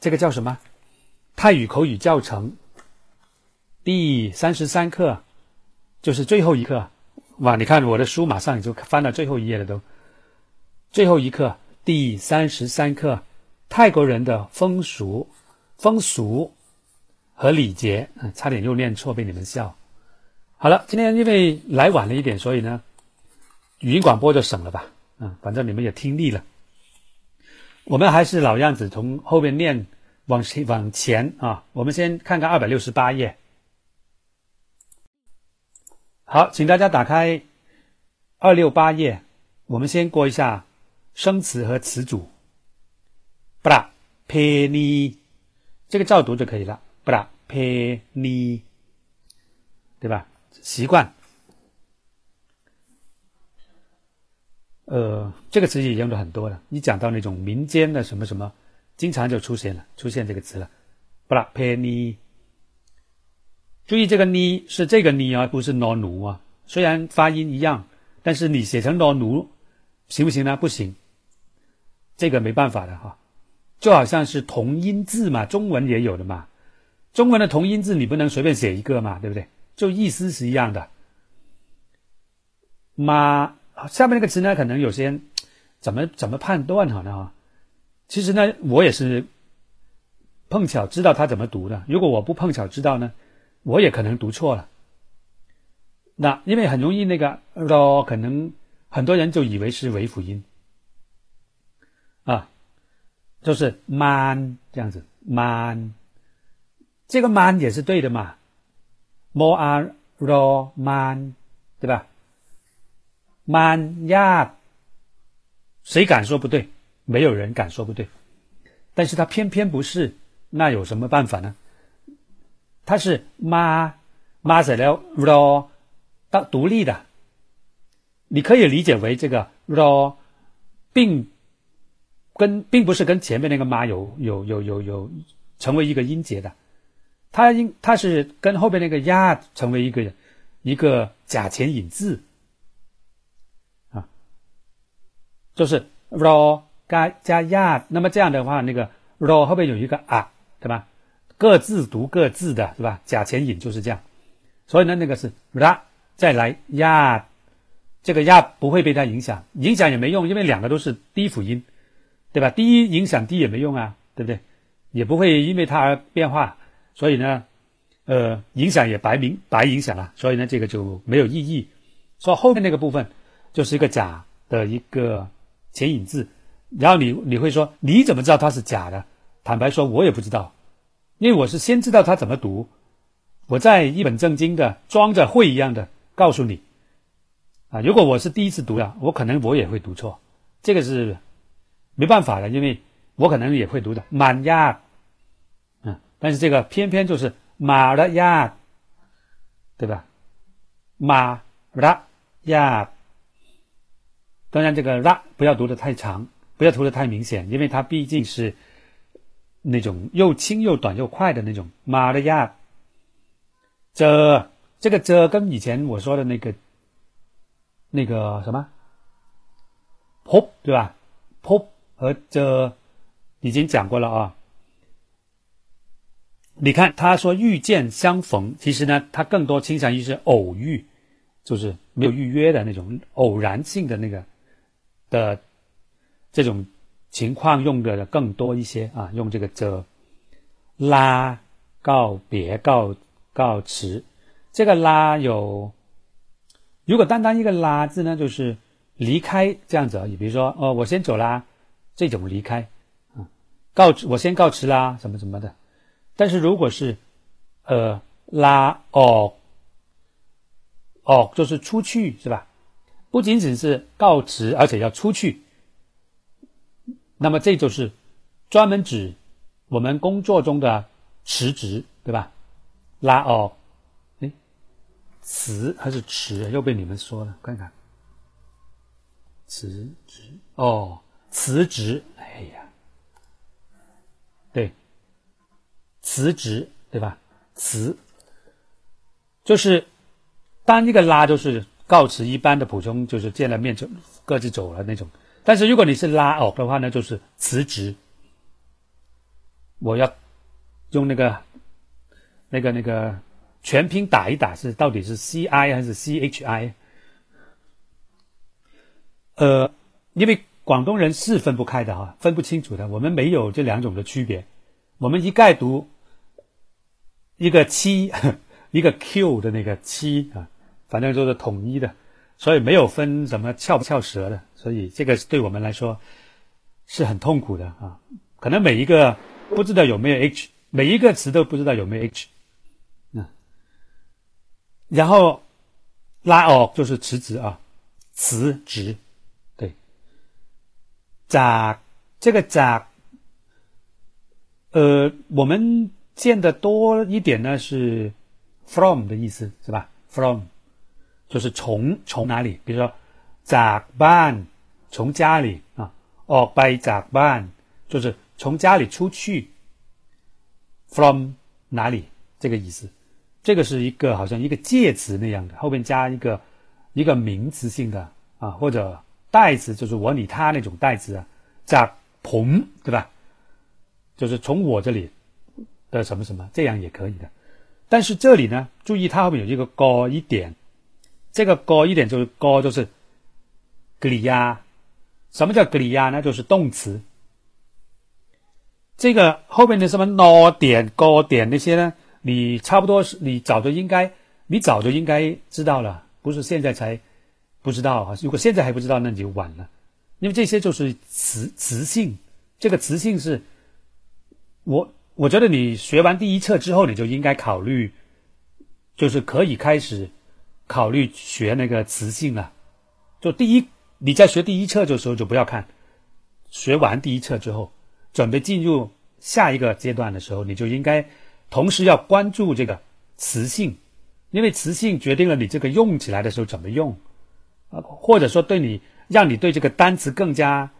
这个叫什么？泰语口语教程第三十三课，就是最后一课。哇，你看我的书马上就翻到最后一页了，都最后一课第三十三课，泰国人的风俗、风俗和礼节。嗯，差点又念错，被你们笑。好了，今天因为来晚了一点，所以呢，语音广播就省了吧。嗯，反正你们也听腻了。我们还是老样子，从后面念往前往前啊。我们先看看二百六十八页。好，请大家打开二六八页。我们先过一下生词和词组。布拉佩尼，这个照读就可以了。布拉佩尼，对吧？习惯，呃，这个词也用的很多了。你讲到那种民间的什么什么，经常就出现了，出现这个词了。布拉佩尼，注意这个呢是这个呢啊，不是诺奴啊。虽然发音一样，但是你写成诺奴行不行呢？不行，这个没办法的哈。就好像是同音字嘛，中文也有的嘛。中文的同音字你不能随便写一个嘛，对不对？就意思是一样的，妈，下面那个词呢，可能有些人怎么怎么判断好呢？哈，其实呢，我也是碰巧知道他怎么读的。如果我不碰巧知道呢，我也可能读错了。那因为很容易那个 “ro” 可能很多人就以为是尾辅音啊，就是 “man” 这样子，“man”，这个 “man” 也是对的嘛。more are raw man，对吧妈呀，谁敢说不对？没有人敢说不对。但是他偏偏不是，那有什么办法呢？他是 ma ma 写了 raw，当独立的，你可以理解为这个 raw，并跟并不是跟前面那个 ma 有有有有有成为一个音节的。它应它是跟后边那个呀成为一个一个假前引字啊，就是 ro 加加呀，那么这样的话，那个 ro 后面有一个啊，对吧？各自读各自的，是吧？假前引就是这样，所以呢，那个是 ra 再来呀，这个呀不会被它影响，影响也没用，因为两个都是低辅音，对吧？低影响低也没用啊，对不对？也不会因为它而变化。所以呢，呃，影响也白明白影响了，所以呢，这个就没有意义。说后面那个部分就是一个假的一个前引字，然后你你会说你怎么知道它是假的？坦白说，我也不知道，因为我是先知道它怎么读，我在一本正经的装着会一样的告诉你啊。如果我是第一次读的，我可能我也会读错，这个是没办法的，因为我可能也会读的满压。但是这个偏偏就是马的呀，对吧？马的呀，当然这个拉不要读的太长，不要读的太明显，因为它毕竟是那种又轻又短又快的那种马的亚。这这个这跟以前我说的那个那个什么 pop 对吧？pop 和这已经讲过了啊。你看，他说遇见相逢，其实呢，他更多倾向于是偶遇，就是没有预约的那种偶然性的那个的这种情况用的更多一些啊，用这个这拉告别告告辞，这个拉有，如果单单一个拉字呢，就是离开这样子而已。比如说，哦，我先走啦，这种离开啊，告我先告辞啦，什么什么的。但是如果是，呃，拉哦哦，就是出去是吧？不仅仅是告辞，而且要出去。那么这就是专门指我们工作中的辞职，对吧？拉哦，哎，辞还是辞？又被你们说了，看看，辞职哦，辞职，哎呀，对。辞职，对吧？辞就是当一个拉，就是告辞，一般的普通就是见了面就各自走了那种。但是如果你是拉哦的话呢，就是辞职。我要用那个那个那个全拼打一打，是到底是 C I 还是 C H I？呃，因为广东人是分不开的哈，分不清楚的。我们没有这两种的区别，我们一概读一个七，一个 Q 的那个七啊，反正都是统一的，所以没有分什么翘不翘舌的，所以这个对我们来说是很痛苦的啊。可能每一个不知道有没有 h，每一个词都不知道有没有 h，嗯，然后拉哦就是辞职啊，辞职，对，咋这个咋，呃，我们见的多一点呢是 from 的意思是吧？from 就是从从哪里？比如说จากบ้าน从家里啊，ออกไปจากบ้าน就是从家里出去，from 哪里？这个意思，这个是一个好像一个介词那样的，后面加一个一个名词性的啊，或者。代词就是我、你、他那种代词啊，在ผม对吧？就是从我这里的什么什么，这样也可以的。但是这里呢，注意它后面有一个高一点， 这个高一点就是高就是格里亚。什么叫格里亚呢？就是动词。这个后面的什么 no 点、高点那些呢？你差不多是你早就应该，你早就应该知道了，不是现在才。不知道啊，如果现在还不知道，那你就晚了，因为这些就是词词性。这个词性是，我我觉得你学完第一册之后，你就应该考虑，就是可以开始考虑学那个词性了。就第一，你在学第一册的时候就不要看，学完第一册之后，准备进入下一个阶段的时候，你就应该同时要关注这个词性，因为词性决定了你这个用起来的时候怎么用。啊，或者说对你，让你对这个单词更加，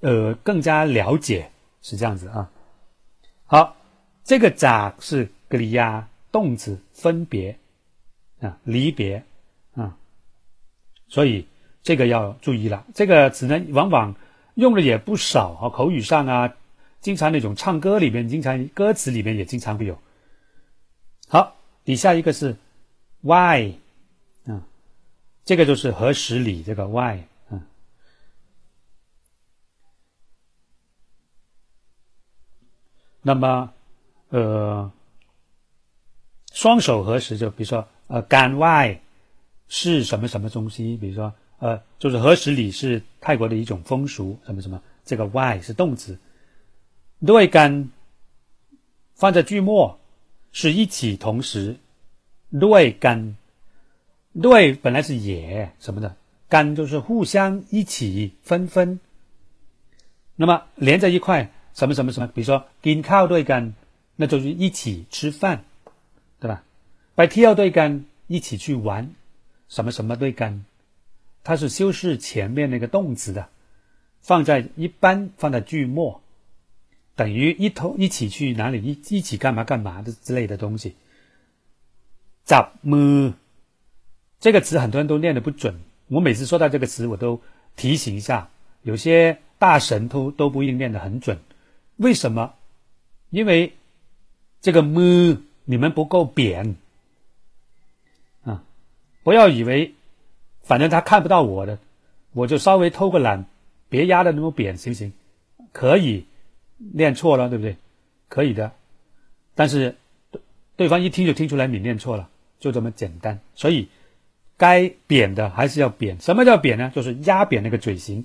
呃，更加了解，是这样子啊。好，这个“咋”是格里亚动词，分别啊，离别啊，所以这个要注意了。这个词呢，往往用的也不少啊，口语上啊，经常那种唱歌里面，经常歌词里面也经常会有。好，底下一个是 “why” 啊。这个就是何时里这个 why，啊，那么呃，双手合十就比如说呃，干外是什么什么东西？比如说呃，就是合十里是泰国的一种风俗，什么什么，这个外是动词，对干放在句末是一起同时，对干。对，本来是也什么的，干就是互相一起分分。那么连在一块，什么什么什么，比如说紧靠对干，那就是一起吃饭，白跳对干，一起去玩，什么什么对干，它是修饰前面那个动词的，放在一般放在句末，等于一头一起去哪里一一起干嘛干嘛的之类的东西。咋么？这个词很多人都念的不准，我每次说到这个词，我都提醒一下。有些大神都都不一定念的很准，为什么？因为这个么你们不够扁！不要以为反正他看不到我的，我就稍微偷个懒，别压的那么扁，行不行？可以念错了，对不对？可以的，但是对方一听就听出来你念错了，就这么简单，所以。该扁的还是要扁。什么叫扁呢？就是压扁那个嘴型，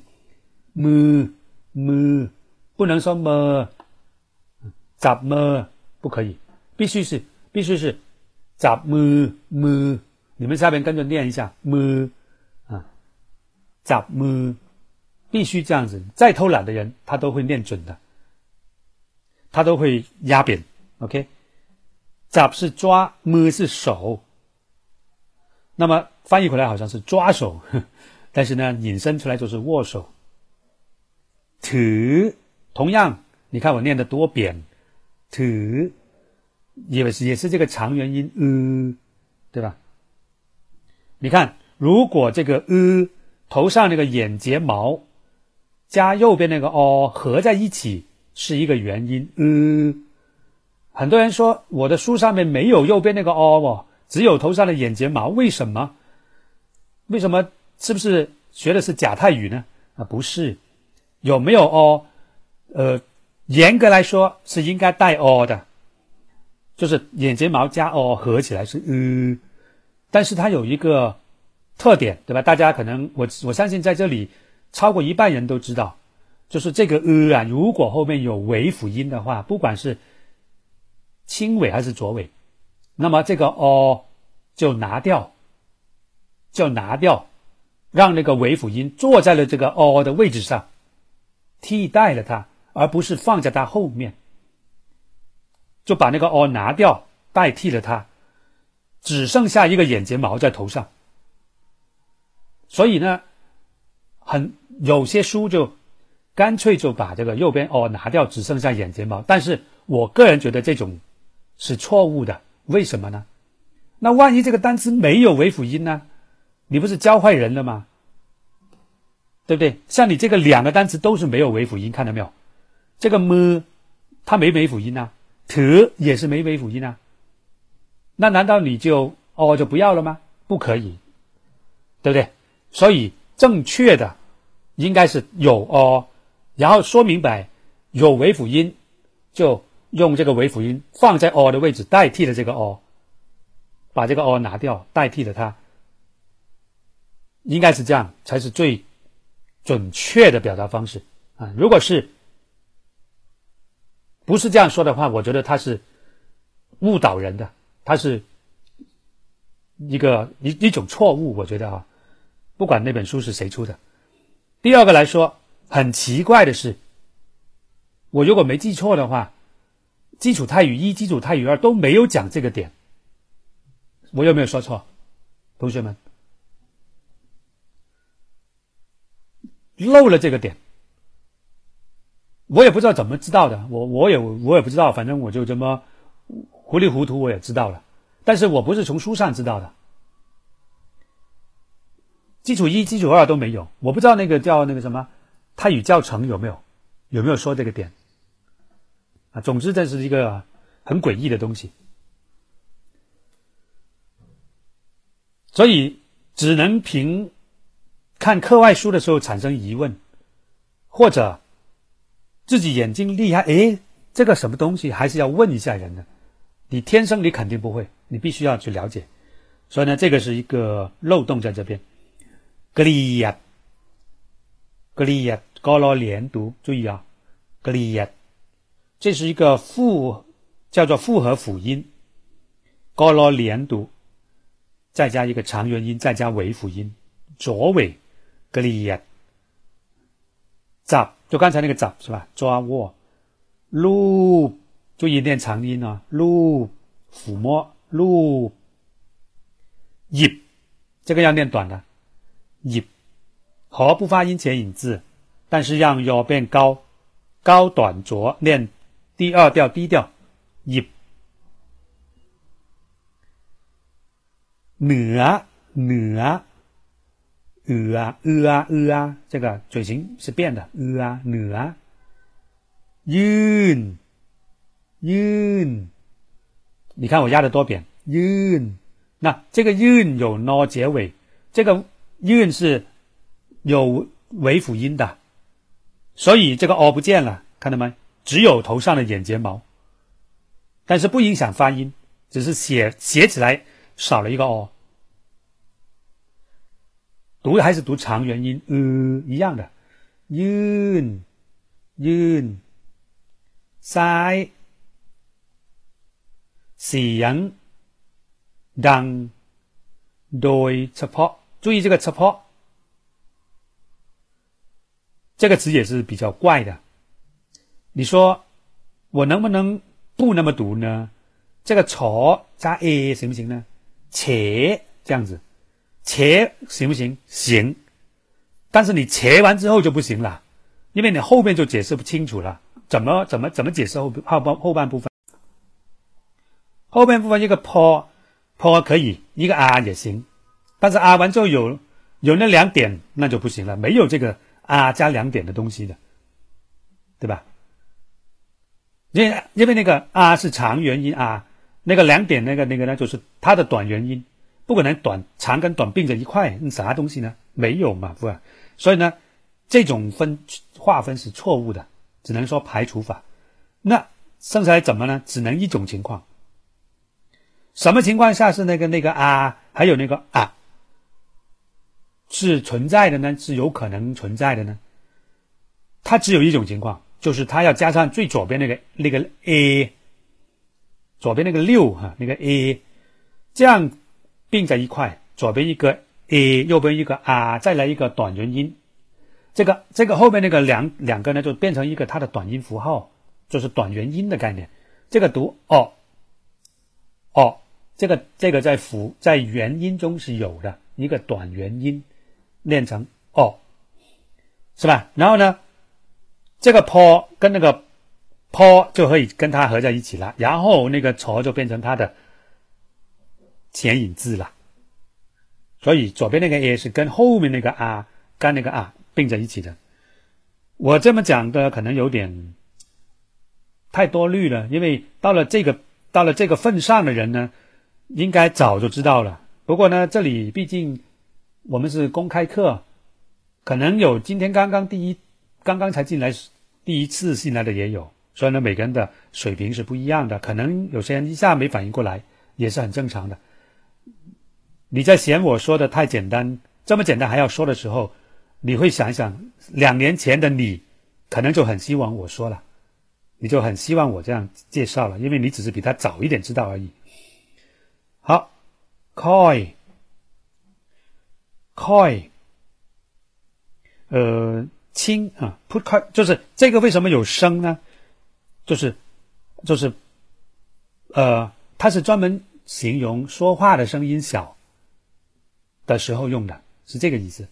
么么，不能说么，咋么不可以？必须是必须是咋么么。你们下边跟着念一下么啊，咋么，必须这样子。再偷懒的人，他都会念准的，他都会压扁。OK，咋是抓，么是手。那么翻译回来好像是抓手，但是呢，引申出来就是握手。ถื同样，你看我念的多扁，ถื也是也是这个长元音呃，对吧？你看，如果这个呃头上那个眼睫毛加右边那个哦合在一起，是一个元音。呃，很多人说我的书上面没有右边那个哦哦，只有头上的眼睫毛，为什么？为什么？是不是学的是假泰语呢？啊，不是，有没有哦呃，严格来说是应该带哦的，就是眼睫毛加哦合起来是呃，但是它有一个特点，对吧？大家可能我我相信在这里超过一半人都知道。就是这个呃啊，如果后面有尾辅音的话，不管是轻尾还是浊尾，那么这个哦就拿掉，就拿掉，让那个尾辅音坐在了这个哦的位置上，替代了它，而不是放在它后面，就把那个哦拿掉，代替了它，只剩下一个眼睫毛在头上。所以呢，很有些书就。干脆就把这个右边哦拿掉，只剩下眼睫毛。但是我个人觉得这种是错误的，为什么呢？那万一这个单词没有尾辅音呢？你不是教坏人了吗？对不对？像你这个两个单词都是没有尾辅音，看到没有？这个么，它没尾辅音啊，特也是没尾辅音啊。那难道你就哦就不要了吗？不可以，对不对？所以正确的应该是有哦。然后说明白，有尾辅音，就用这个尾辅音放在哦的位置，代替了这个哦把这个哦拿掉，代替了它，应该是这样才是最准确的表达方式啊！如果是不是这样说的话，我觉得他是误导人的，他是一个一一种错误，我觉得啊，不管那本书是谁出的。第二个来说。很奇怪的是，我如果没记错的话，基础泰语一、基础泰语二都没有讲这个点。我有没有说错，同学们？漏了这个点，我也不知道怎么知道的。我我也我也不知道，反正我就这么糊里糊涂我也知道了。但是我不是从书上知道的，基础一、基础二都没有。我不知道那个叫那个什么。泰语教程有没有？有没有说这个点？啊，总之这是一个很诡异的东西，所以只能凭看课外书的时候产生疑问，或者自己眼睛厉害，诶，这个什么东西，还是要问一下人的。你天生你肯定不会，你必须要去了解。所以呢，这个是一个漏洞在这边。格里亚。格里亚高罗连读，注意啊，格里亚，这是一个复叫做复合辅音，高罗连读，再加一个长元音，再加尾辅音，左尾格里亚，抓就刚才那个抓是吧？抓握，撸，注意念长音啊，入抚摸入入，这个要念短的。入，和不发音前引字，但是让腰变高，高短浊念第二调低调。入。呃呃呃啊呃啊呃啊，这个嘴型是变的。呃啊呃啊，韵、yun，你看我压的多扁。Yun，那这个 yun 有 o 结尾，这个 yun 是有尾辅音的，所以这个 o 不见了，看到没？只有头上的眼睫毛，但是不影响发音，只是写写起来少了一个 o，读还是读长元音，呃一样的。Yun，yun，三。เสียงดังโดยเฉพาะ注意这个เฉพาะ这个词也是比较怪的，你说我能不能不那么读呢？这个“错”加 “a” 行不行呢？“且”这样子，“且”行不行？行，但是你“且”完之后就不行了，因为你后面就解释不清楚了。怎么怎么怎么解释后后半后半部分？ 后半部分一个 “po po” 可以，一个 “r” 也行，但是 “r” 完之后有有那两点，那就不行了，没有这个。啊，加两点的东西的，对吧？因为因为那个啊是长元音啊，那个两点那个那个呢，就是它的短元音，不可能短长跟短并在一块，啥东西呢？没有嘛，不，所以呢，这种分划分是错误的，只能说排除法。那剩下来怎么呢？只能一种情况，什么情况下是那个那个啊，还有那个啊，是存在的呢？是有可能存在的呢？它只有一种情况，就是它要加上最左边那个那个 a，左边那个六哈，那个 a，这样并在一块，左边一个。a 右边一个啊，再来一个短元音，这个这个后面那个两两个呢，就变成一个它的短音符号，就是短元音的概念。这个读哦哦，这个这个在辅在元音中是有的一个短元音，念成哦，是吧？然后呢，这个坡跟那个坡就可以跟它合在一起了，然后那个挫就变成它的前引字了。所以左边那个 a 是跟后面那个啊，跟那个啊并在一起的。我这么讲的可能有点太多虑了，因为到了这个到了这个份上的人呢，应该早就知道了。不过呢，这里毕竟我们是公开课，可能有今天刚刚第一刚刚才进来第一次进来的也有，所以呢，每个人的水平是不一样的，可能有些人一下没反应过来，也是很正常的。你在嫌我说的太简单，这么简单还要说的时候，你会想一想，两年前的你，可能就很希望我说了，你就很希望我这样介绍了，因为你只是比他早一点知道而已。好，coy，coy，呃，轻啊，put coy，就是这个为什么有声呢？就是，就是，呃，它是专门形容说话的声音小。的时候用的是这个意思。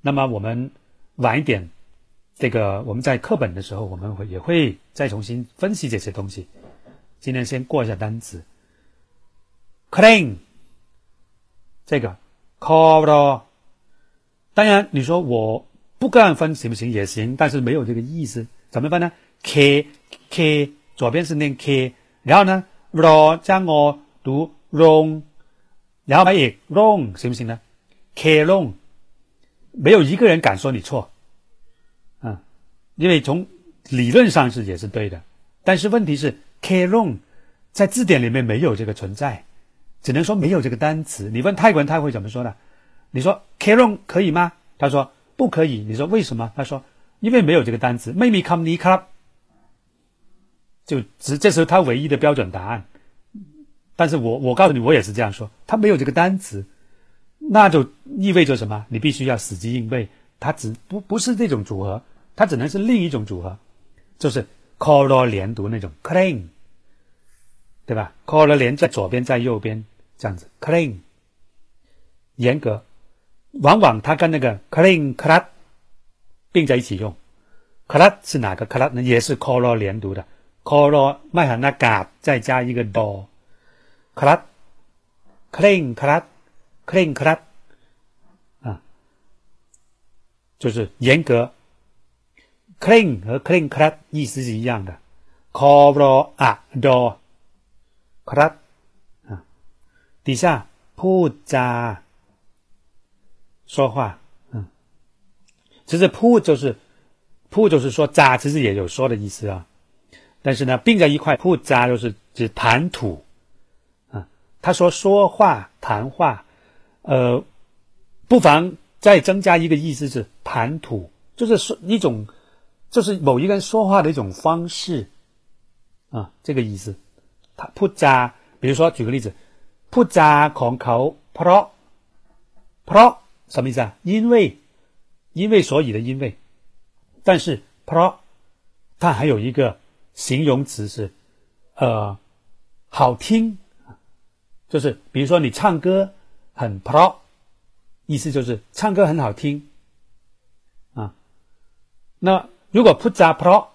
那么我们晚一点，这个我们在课本的时候，我们会也会再重新分析这些东西。今天先过一下单词，clean 这个 cover。当然你说我不这样分行不行？也行，但是没有这个意思。怎么办呢？k k 左边是念 k，然后呢，ro 将我读 wrong。然后还有 wrong 行不行呢？k wrong 没有一个人敢说你错，啊，因为从理论上是也是对的，但是问题是 k wrong 在字典里面没有这个存在，只能说没有这个单词。你问泰国人他会怎么说呢？你说 k wrong 可以吗？他说不可以。你说为什么？他说因为没有这个单词。maybe come ni club 就只这时候他唯一的标准答案。但是我我告诉你，我也是这样说。他没有这个单词，那就意味着什么？你必须要死记硬背。它只不不是这种组合，它只能是另一种组合，就是 color 连读那种 clean，对吧？color 连在左边，在右边这样子 clean，严格，往往它跟那个 clean clat 并在一起用，clat 是哪个 clat 呢？也是 color 连读的，color 麦哈那嘎再加一个 do，clat clean clat clean clat 啊，就是严格，clean 和 clean clat 意思是一样的，coro 啊 do clat。底下พูดจา说话，嗯，其实พู就是พู就是说จ其实也有说的意思啊。但是呢，并在一块，พูดจ就是指谈吐。他说：“说话、谈话，呃，不妨再增加一个意思是谈吐，就是说一种，就是某一个人说话的一种方式，啊，这个意思。他พูดจา，比如说举个例子， พูดจาของเขาเพราะเพราะ什么意思啊？因为，因为所以的因为，但是เพราะ它还有一个形容词是，呃，好听。”就是，比如说你唱歌很 pro，意思就是唱歌很好听，啊，那如果不加 pro，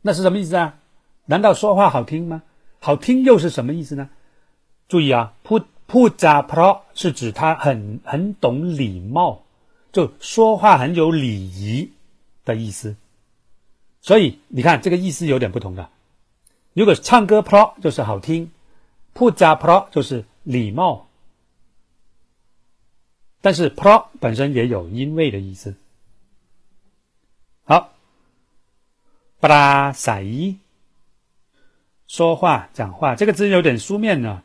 那是什么意思啊？难道说话好听吗？好听又是什么意思呢？ 注意啊，不不加 pro 是指他很很懂礼貌，就说话很有礼仪的意思。所以你看这个意思有点不同的，如果唱歌 pro 就是好听，pu 加 pro 就是礼貌。但是 pro 本身也有因为的意思。好，巴拉塞说话讲话，这个字有点书面呢。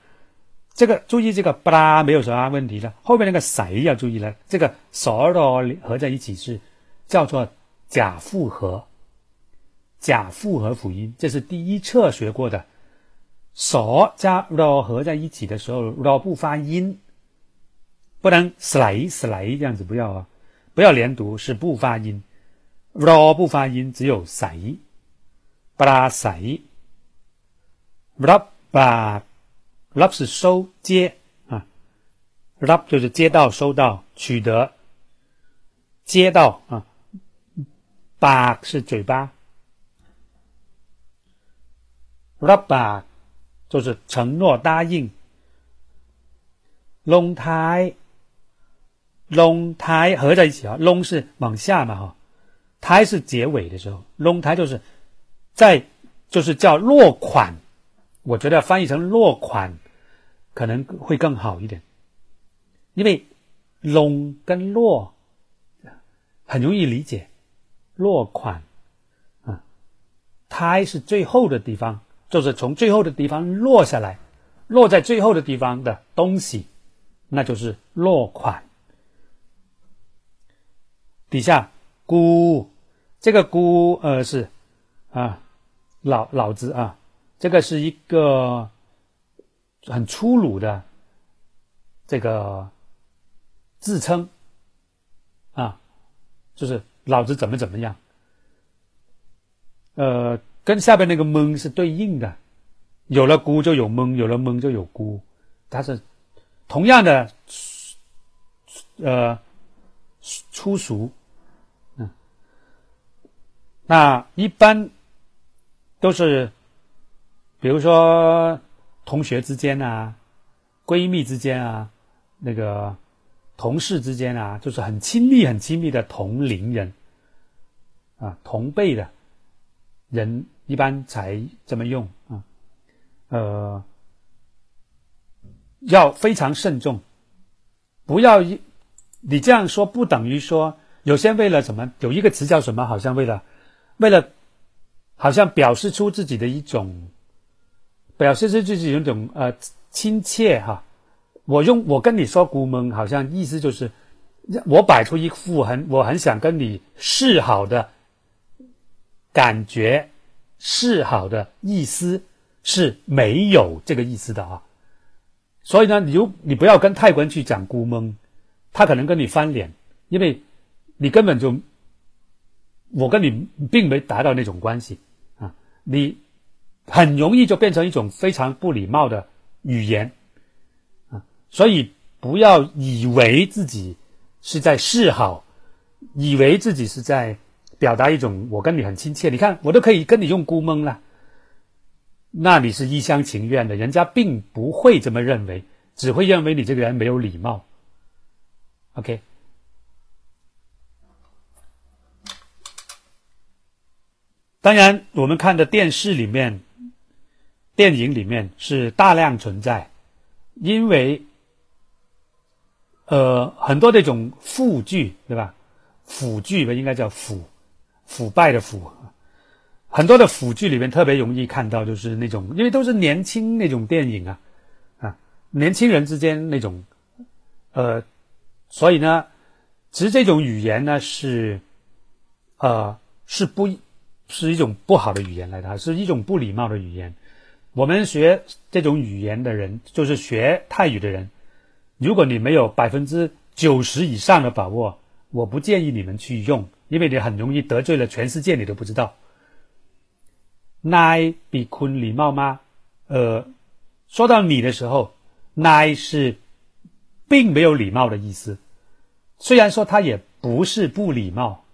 这个注意，这个巴拉没有什么问题了。后面那个谁要注意了，这个 soro 合在一起是叫做假复合。假复合辅音，这是第一册学过的。所加 r 合在一起的时候，r 不发音，不能 slay slay 这样子，不要啊，不要连读，是不发音。，r 不发音，只有 say，巴拉 Rap 是收接啊，rap 就是接到、收到、取得、接到啊，把是嘴巴。rubber 就是承诺答应。龙胎，龙胎合在一起啊，龙是往下嘛哈，胎是结尾的时候，龙胎就是在就是叫落款，我觉得翻译成落款可能会更好一点，因为龙跟落很容易理解，落款啊，胎是最后的地方。就是从最后的地方落下来，落在最后的地方的东西，那就是落款。底下“孤”这个“孤”呃是啊老老子啊，这个是一个很粗鲁的这个自称啊，就是老子怎么怎么样，呃。跟下边那个“蒙”是对应的，有了“孤”就有“蒙”，有了“蒙”就有“孤”，它是同样的，呃，粗俗，嗯，那一般都是，比如说同学之间啊，闺蜜之间啊，那个同事之间啊，就是很亲密、很亲密的同龄人，啊，同辈的人。一般才这么用啊，呃，要非常慎重，不要一你这样说不等于说有些为了什么有一个词叫什么，好像为了为了好像表示出自己的一种表示出自己一种呃亲切哈。我用我跟你说孤蒙，好像意思就是我摆出一副很我很想跟你示好的感觉。示好的意思是没有这个意思的啊，所以呢，你就你不要跟泰国人去讲孤蒙，他可能跟你翻脸，因为你根本就我跟你并没达到那种关系啊，你很容易就变成一种非常不礼貌的语言啊，所以不要以为自己是在示好，以为自己是在。表达一种我跟你很亲切，你看我都可以跟你用估蒙了，那你是一厢情愿的，人家并不会这么认为，只会认为你这个人没有礼貌。OK，当然我们看的电视里面、电影里面是大量存在，因为呃很多那种腐剧对吧？腐剧吧，应该叫腐。腐败的腐，很多的腐剧里面特别容易看到，就是那种，因为都是年轻那种电影啊，啊，年轻人之间那种，呃，所以呢，其实这种语言呢是，呃，是不，是一种不好的语言来的，是一种不礼貌的语言。我们学这种语言的人，就是学泰语的人，如果你没有百分之九十以上的把握，我不建议你们去用。因为你很容易得罪了全世界，你都不知道。奈比坤礼貌吗？呃，说到你的时候，奈是并没有礼貌的意思。虽然说他也不是不礼貌，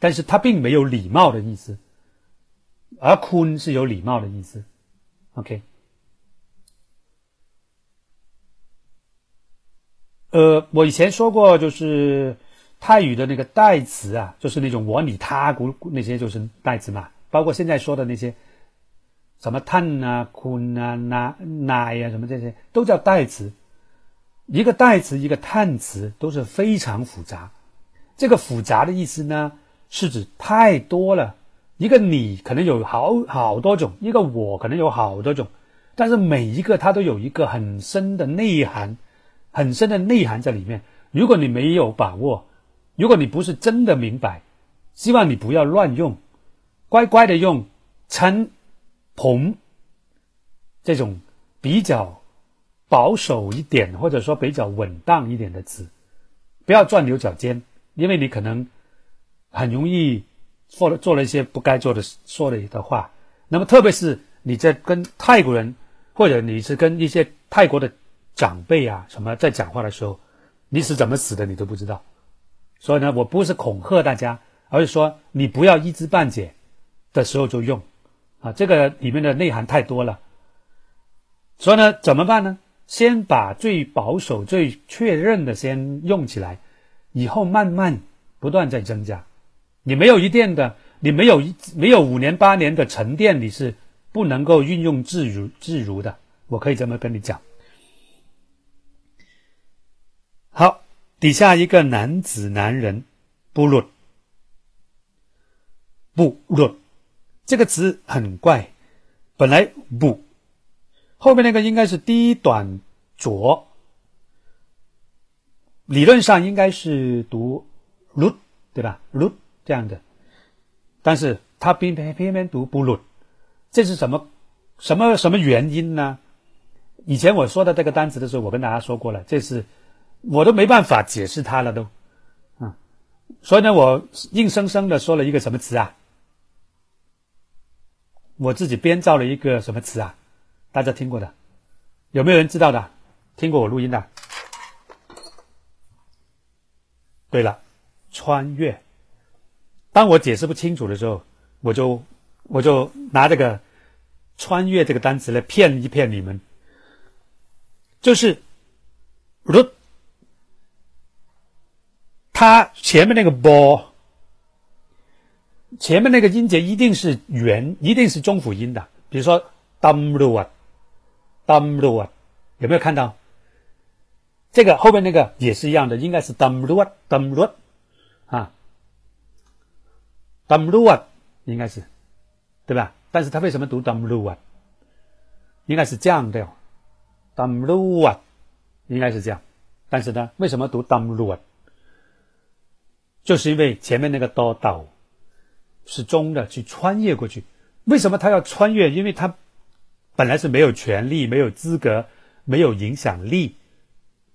但是他并没有礼貌的意思。而坤是有礼貌的意思。OK。呃，我以前说过，就是。泰语的那个代词啊，就是那种我、你、他、古那些就是代词嘛，包括现在说的那些什么碳啊、坤啊、钠、奶啊，什么这些都叫代词。一个代词，一个叹词都是非常复杂。这个复杂的意思呢，是指太多了。一个你可能有好好多种，一个我可能有好多种，但是每一个它都有一个很深的内涵，很深的内涵在里面。如果你没有把握，如果你不是真的明白，希望你不要乱用，乖乖的用“称”“同”这种比较保守一点，或者说比较稳当一点的词，不要钻牛角尖，因为你可能很容易做了做了一些不该做的说了的话。那么，特别是你在跟泰国人，或者你是跟一些泰国的长辈啊什么在讲话的时候，你是怎么死的，你都不知道。所以呢，我不是恐吓大家，而是说你不要一知半解的时候就用，啊，这个里面的内涵太多了。所以呢，怎么办呢？先把最保守、最确认的先用起来，以后慢慢不断在增加。你没有一定的，你没有一没有五年八年的沉淀，你是不能够运用自如自如的。我可以这么跟你讲。好。底下一个男子男人，不论不论这个词很怪，本来不后面那个应该是低短浊，理论上应该是读 l 对吧 l 这样的，但是他偏偏偏偏读不论，这是什么什么什么原因呢？以前我说的这个单词的时候，我跟大家说过了，这是。我都没办法解释它了，都，啊，所以呢，我硬生生的说了一个什么词啊？我自己编造了一个什么词啊？大家听过的，有没有人知道的？听过我录音的？对了，穿越。当我解释不清楚的时候，我就我就拿这个“穿越”这个单词来骗一骗你们，就是如。它前面那个波，前面那个音节一定是元，一定是中辅音的。比如说 “damluat”，“damluat”，有没有看到？这个后面那个也是一样的，应该是 “damluat”，“damluat” 啊，“damluat” 应该是，对吧？但是他为什么读 “damluat”？应该是这样的，“damluat” 应该是这样。但是呢，为什么读 “damluat”？就是因为前面那个刀刀是中的，去穿越过去。为什么他要穿越？因为他本来是没有权利、没有资格、没有影响力，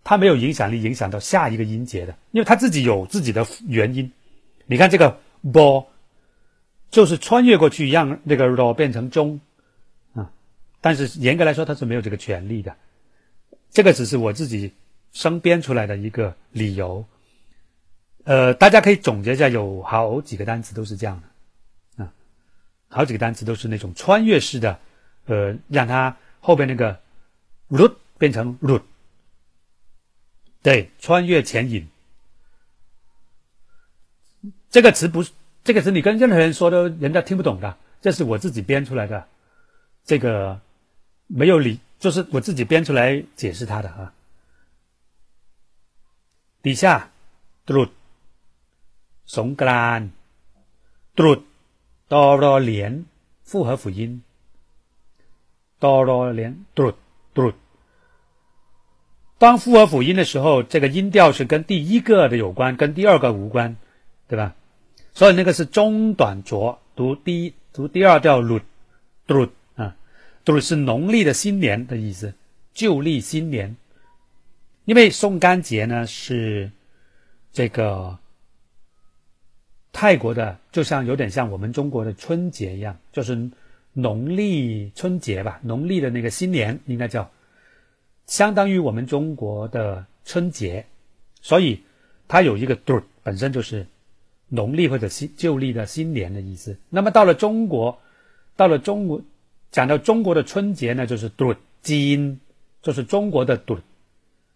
他没有影响力影响到下一个音节的，因为他自己有自己的原因。你看这个 b 就是穿越过去，让那个 r 变成中啊。但是严格来说，他是没有这个权利的。这个只是我自己生编出来的一个理由。呃，大家可以总结一下，有好几个单词都是这样的，啊，好几个单词都是那种穿越式的，呃，让它后边那个 root 变成 root，对，穿越前引。这个词不是这个词，你跟任何人说都人家听不懂的，这是我自己编出来的，这个没有理，就是我自己编出来解释它的啊。底下 root。松格兰，杜多罗连复合辅音，多罗连杜杜。当复合辅音的时候，这个音调是跟第一个的有关，跟第二个无关，对吧？所以那个是中短浊，读第一，读第二调鲁杜啊，杜是农历的新年的意思，旧历新年。因为宋干节呢是这个。泰国的就像有点像我们中国的春节一样，就是农历春节吧，农历的那个新年应该叫，相当于我们中国的春节，所以它有一个 “du” 本身就是农历或者新旧历的新年的意思。那么到了中国，到了中国讲到中国的春节呢，就是 “du” 金，就是中国的 “du”。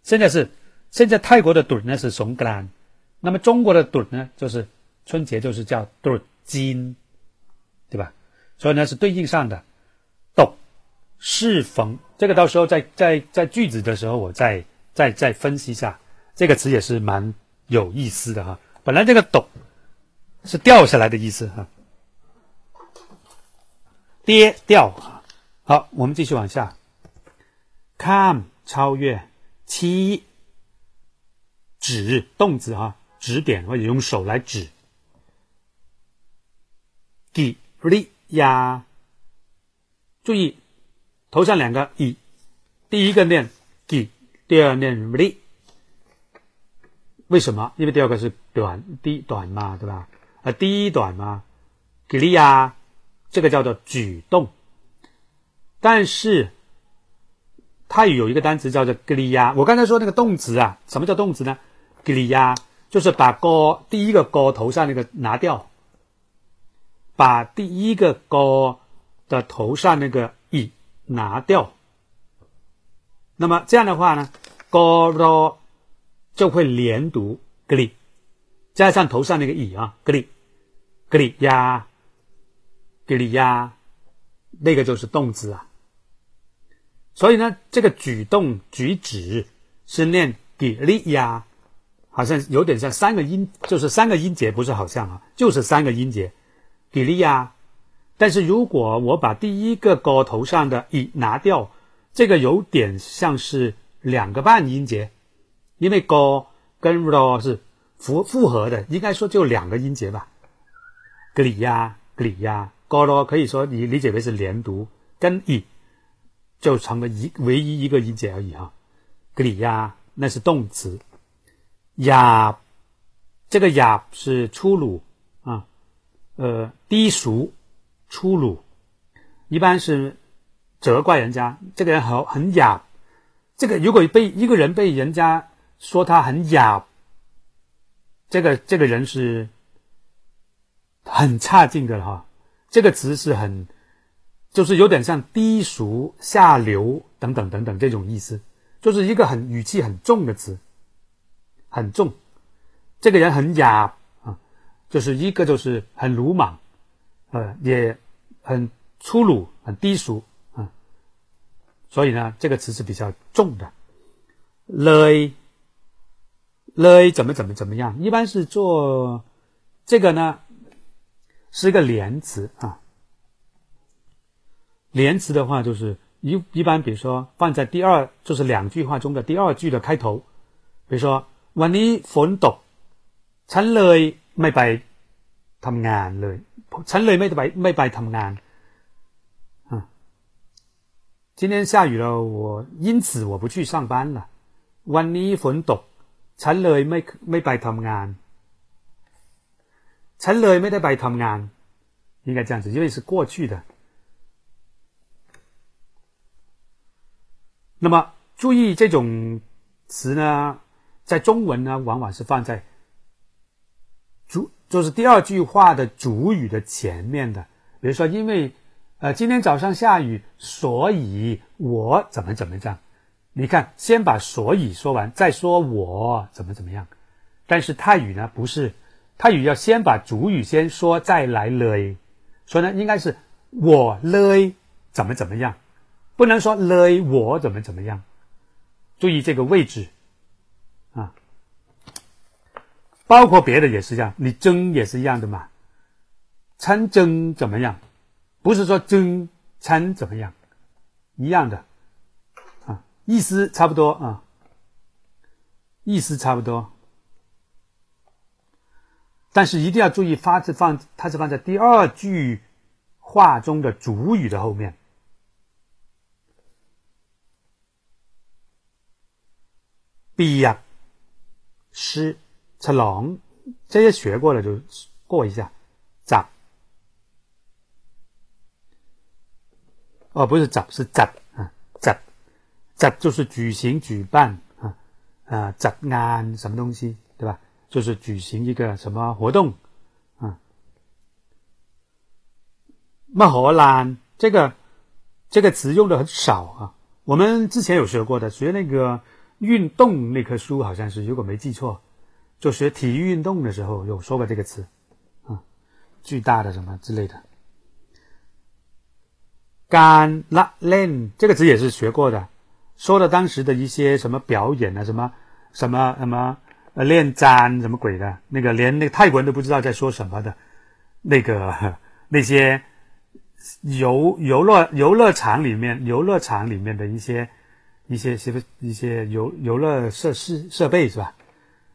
现在是现在泰国的 “du” 呢是松格兰，那么中国的 “du” 呢就是。春节就是叫杜金，对吧？所以呢是对应上的，斗适逢这个到时候在在在句子的时候，我再再再分析一下这个词也是蛮有意思的哈。本来这个陡是掉下来的意思哈，跌掉啊。好，我们继续往下，come 超越，七指动词哈，指点或者用手来指，gi ri 呀，注意。头上两个以，第一个念 g，第二念 li。为什么？因为第二个是短，第短嘛，对吧？啊，第一短嘛 g li 呀，这个叫做举动。但是它有一个单词叫做 g li 呀。我刚才说那个动词啊，什么叫动词呢 g li 呀，就是把高第一个高头上那个拿掉，把第一个高的头上那个以。拿掉，那么这样的话呢，go ro 就会连读 gli，加上头上那个乙啊，gli gli 呀，gli 呀，那个就是动词啊。所以呢，这个举动举止是念 gli 呀，好像有点像三个音，就是三个音节，不是好像啊，就是三个音节，gli 呀。但是如果我把第一个歌头上的“一”拿掉，这个有点像是两个半音节，因为“歌”跟 “ro” 是复复合的，应该说就两个音节吧。格里呀，格里呀，歌罗可以说你理解为是连读，跟“一”就成了一唯一一个音节而已哈。格里呀，那是动词。雅，这个雅是粗鲁啊，呃，低俗。粗鲁，一般是责怪人家这个人很很雅。这个如果被一个人被人家说他很雅，这个这个人是很差劲的哈。这个词是很，就是有点像低俗、下流等等等等这种意思，就是一个很语气很重的词，很重。这个人很哑啊，就是一个就是很鲁莽，呃，也。很粗鲁，很低俗啊，所以呢，这个词是比较重的。嘞嘞，怎么怎么怎么样？一般是做这个呢，是一个连词啊。连词的话，就是一一般，比如说放在第二，就是两句话中的第二句的开头，比如说วันนี้ฝนตกฉันเลยไม่ไปทำงานเลยฉันเลยไม่ไปไม่ไปทำงาน啊，今天下雨了，我因此我不去上班了。วันนี้ฝนตกฉันเลยไม่ไม่ไปทำงาน ฉันเลยไม่ได้ไปทำงาน，应该这样子，因为是过去的。那么注意这种词呢，在中文呢，往往是放在主。就是第二句话的主语的前面的，比如说，因为呃今天早上下雨，所以我怎么怎么样？你看，先把所以说完，再说我怎么怎么样。但是泰语呢，不是， 泰语要先把主语先说，再来嘞。所以呢，应该是我嘞怎么怎么样，不能说嘞我怎么怎么样。注意这个位置啊。包括别的也是这样，你争也是一样的嘛。参争怎么样？不是说争参怎么样，一样的啊，意思差不多啊，意思差不多。但是一定要注意，发字放它是放在第二句话中的主语的后面。B 呀，诗。吃龙，这些学过了就过一下。早，哦，不是早，是早啊，早，早就是举行、举办啊啊，早安什么东西，就是举行一个什么活动啊。么荷兰这个这个词用的很少啊。我们之前有学过的，学那个运动那棵书，好像是，如果没记错。就学体育运动的时候有说过这个词，啊，巨大的什么之类的。干拉练这个词也是学过的，说的当时的一些什么表演啊，什么什么什么呃练簪什么鬼的，那个连那个泰国人都不知道在说什么的，那个那些游游乐游乐场里面游乐场里面的一些一些些一些游游乐设施设备是吧？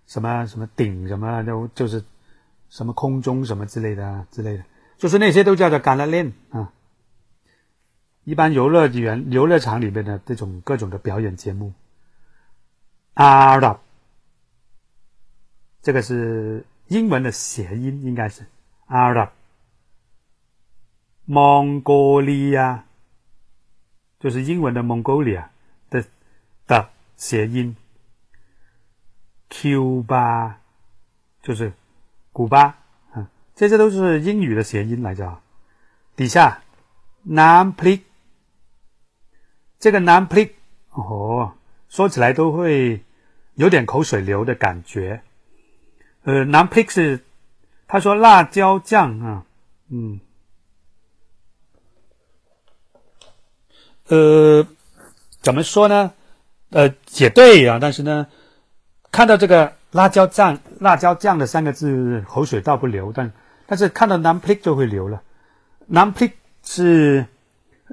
什么什么顶什么都就是什么空中什么之类的之类的，就是那些都叫做干拉练啊。一般游乐园、游乐场里面的这种各种的表演节目，Arab，这个是英文的谐音，应该是 Arab。Mongolia，就是英文的 Mongolia 的的谐音。Cuba，就是古巴啊，这些都是英语的谐音来着。底下 Nampli。这个南 p 哦，说起来都会有点口水流的感觉。呃，南 p 是他说辣椒酱啊，嗯，呃，怎么说呢？呃，也对啊，但是呢，看到这个辣椒酱、辣椒酱的三个字，口水倒不流，但但是看到南 p 就会流了。南 p 是。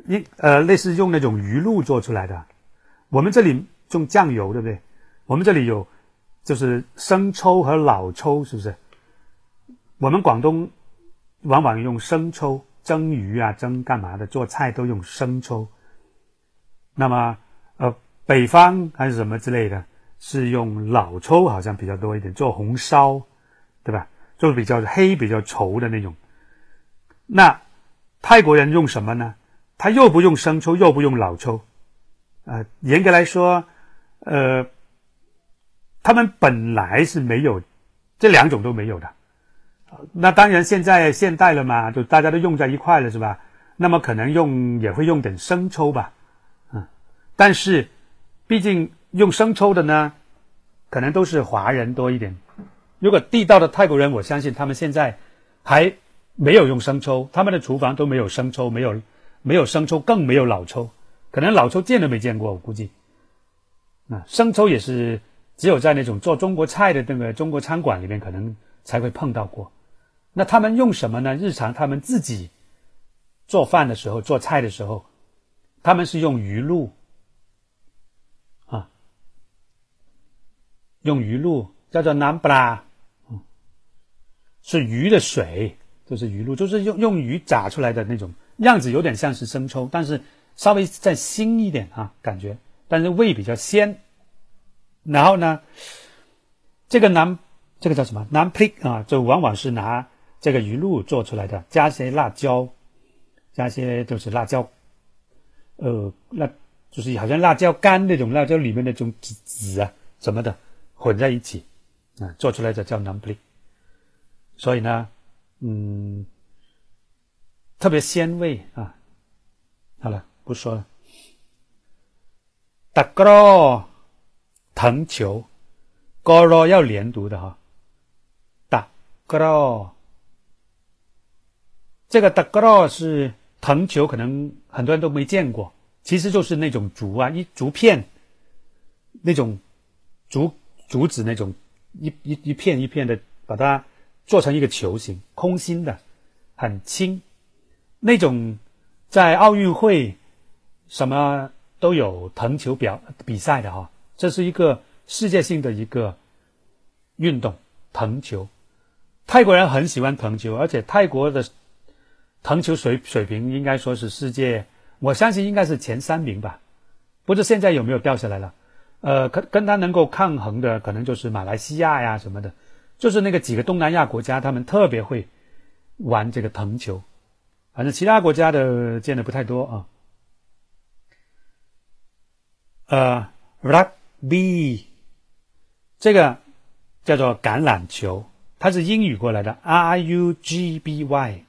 一呃，类似用那种鱼露做出来的，我们这里用酱油，对不对？我们这里有就是生抽和老抽，是不是？我们广东往往用生抽蒸鱼啊，蒸干嘛的？做菜都用生抽。那么呃，北方还是什么之类的，是用老抽，好像比较多一点，做红烧，对吧？做比较黑、比较稠的那种。那泰国人用什么呢？他又不用生抽，又不用老抽，呃，严格来说，呃，他们本来是没有这两种都没有的。那当然，现在现代了嘛，就大家都用在一块了，是吧？那么可能用也会用点生抽吧，嗯，但是毕竟用生抽的呢，可能都是华人多一点。如果地道的泰国人，我相信他们现在还没有用生抽，他们的厨房都没有生抽，没有。没有生抽，更没有老抽，可能老抽见都没见过。我估计，啊，生抽也是只有在那种做中国菜的那个中国餐馆里面可能才会碰到过。那他们用什么呢？日常他们自己做饭的时候、做菜的时候，他们是用鱼露啊，用鱼露叫做南布拉，嗯，是鱼的水，就是鱼露，就是用用鱼炸出来的那种。样子有点像是生抽，但是稍微再腥一点啊，感觉，但是味比较鲜。然后呢，这个南这个叫什么南 p 啊，就往往是拿这个鱼露做出来的，加些辣椒，加些就是辣椒，呃，那就是好像辣椒干那种辣椒里面那种籽籽啊什么的混在一起啊，做出来的叫南 p 所以呢，嗯。特别鲜味啊！好了，不说了。达格罗藤球，，goro 要连读的哈。打 goro，，这个打 goro 是藤球，可能很多人都没见过。其实就是那种竹啊，一竹片，那种竹竹子那种一一一片一片的，把它做成一个球形，空心的，很轻。那种在奥运会什么都有藤球表比赛的哈，这是一个世界性的一个运动，藤球。泰国人很喜欢藤球，而且泰国的藤球水水平应该说是世界，我相信应该是前三名吧。不知现在有没有掉下来了？呃，跟跟他能够抗衡的，可能就是马来西亚呀什么的，就是那个几个东南亚国家，他们特别会玩这个藤球。反正其他国家的见的不太多啊。呃 B，这个叫做橄榄球，它是英语过来的，r u g b y，r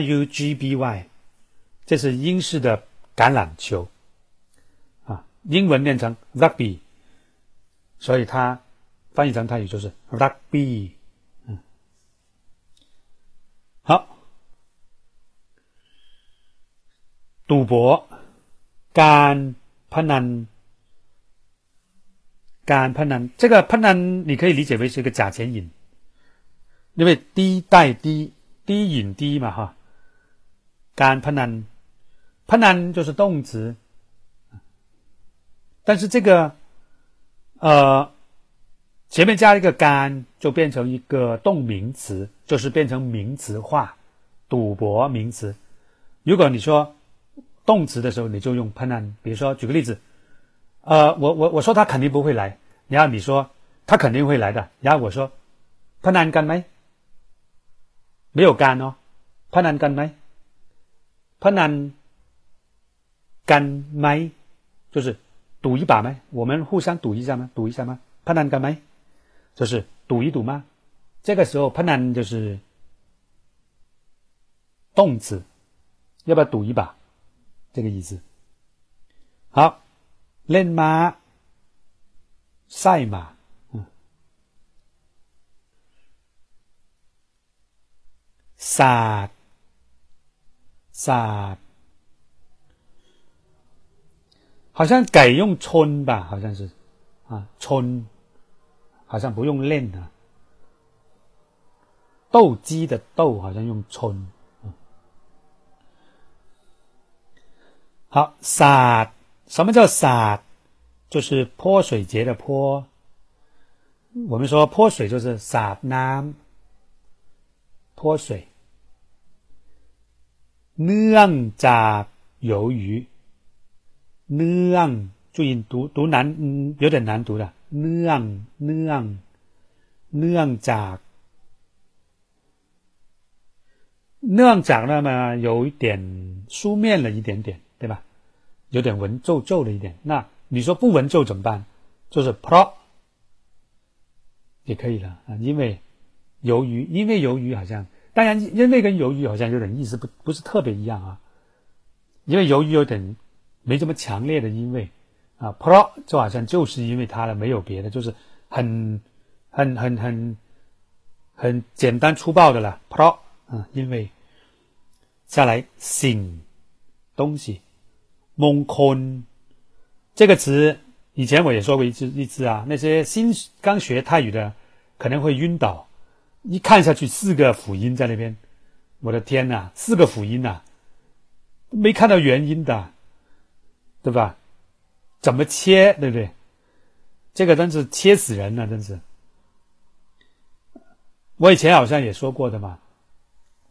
u g b y，这是英式的橄榄球。啊，英文念成 rugby，所以它翻译成泰语就是 rugby，嗯，好。赌博，干干喷，这个潘南你可以理解为是一个假前引，因为低带低，低引低嘛哈。干潘南，潘南就是动词，但是这个呃前面加一个干，就变成一个动名词，就是变成名词化，赌博名词。如果你说动词的时候，你就用潘南。比如说，举个例子，呃，我我我说他肯定不会来，然后你说他肯定会来的，然后我说潘南干没？没有干哦，潘南干没？潘南干没？就是赌一把没？我们互相赌一下吗？赌一下吗？潘南干没？就是赌一赌吗？这个时候潘南就是动词。要不要赌一把？这个意思。好，练吗，赛马，嗯，杀，杀，好像改用春吧？好像是啊，春，好像不用练的。斗鸡的斗好像用春。好，洒，什么叫洒？就是泼水节的泼。我们说泼水就是洒南，泼水。นื่จาก由于，นื่注意读读难，嗯，有点难读的。นื่นื่นื่จากนื่จาก那么有一点书面了一点点。对吧？有点文绉绉的一点。那 你说不闻就怎么办？就是 pro 也可以了啊。因为由于，因为由于好像，当然因为跟由于好像有点意思不不是特别一样啊。因为由于有点没这么强烈的因为啊，pro 就好像就是因为它了，没有别的，就是很很很很很简单粗暴的了。pro 啊，因为下来 sing 东西。蒙坤这个词，以前我也说过一次一次啊。那些新刚学泰语的可能会晕倒，一看下去四个辅音在那边，我的天呐，四个辅音呐，没看到元音的，对吧？怎么切，对不对？这个真是切死人了，真是。我以前好像也说过的嘛，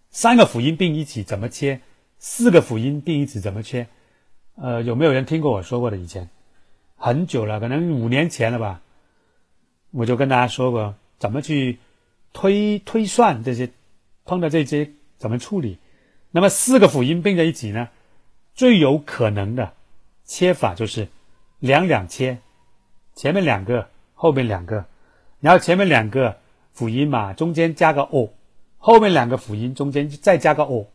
三个辅音并一起怎么切？四个辅音并一起怎么切？呃，有没有人听过我说过的？以前很久了，可能五年前了吧，我就跟大家说过怎么去推推算这些，碰到这些怎么处理。那么四个辅音并在一起呢，最有可能的切法就是两两切，前面两个，后面两个，然后前面两个辅音嘛，中间加个 o，后面两个辅音中间再加个 o，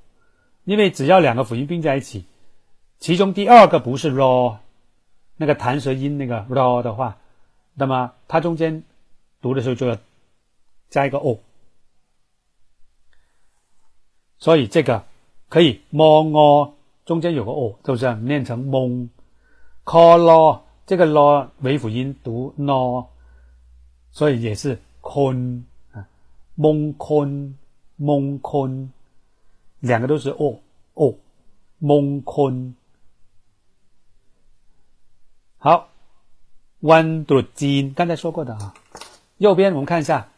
因为只要两个辅音并在一起。其中第二个不是 raw，那个弹舌音那个 raw 的话，那么它中间读的时候就要加一个 o，所以这个可以 mon 中间有个 o，是不是念成 mon？call law 这个 law 尾辅音读 no，所以也是 con 啊，mon con mon con，两个都是 o o mon con。好，弯度基因刚才说过的啊，右边我们看一下，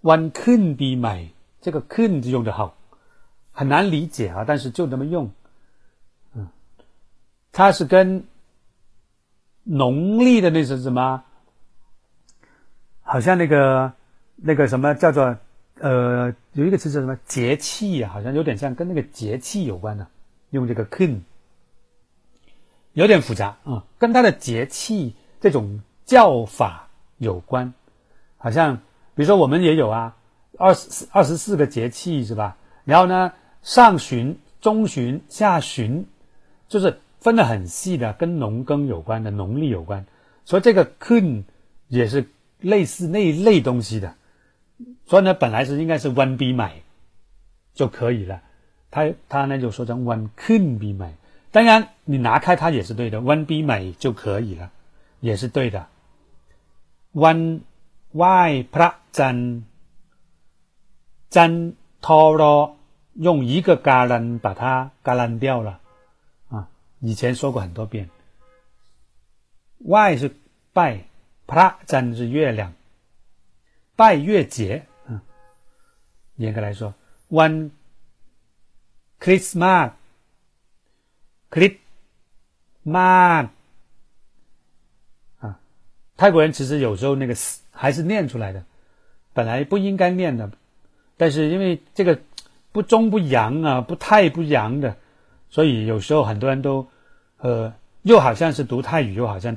弯坤比买这个坤用的好，很难理解啊，但是就这么用，嗯，它是跟农历的那是什么？好像那个那个什么叫做呃，有一个词叫什么节气啊，好像有点像跟那个节气有关的，用这个坤。有点复杂啊，跟它的节气这种叫法有关。好像比如说我们也有啊，二十二十四个节气是吧？然后呢，上旬、中旬、下旬，就是分的很细的，跟农耕有关的，农历有关。所以这个 kun 也是类似那一类东西的。所以呢，本来是应该是 one be 买就可以了，他他呢就说成 one kun be 买。当然，你拿开它也是对的，温比美就可以了，也是对的。温外พระจันจันทร用一个嘎兰把它嘎兰掉了啊！以前说过很多遍。外是拜，พระจัน是月亮，拜月节。嗯，严格来说，วัน click mad 啊，泰国人其实有时候那个斯还是念出来的，本来不应该念的，但是因为这个不中不洋啊，不太不洋的，所以有时候很多人都呃，又好像是读泰语，又好像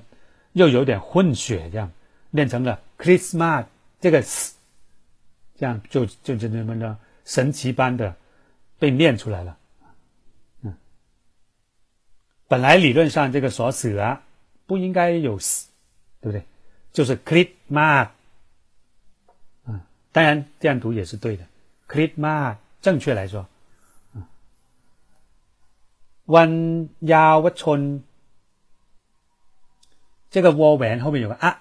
又有点混血这样，念成了 Christmas 这个词，这样就就就那么的神奇般的被念出来了。嗯，本来理论上这个锁死啊不应该有死，对不对？就是 Christmas，嗯，当然这样读也是对的，Christmas 正确来说，嗯，วันยาวชน。这个窝文后面有个啊，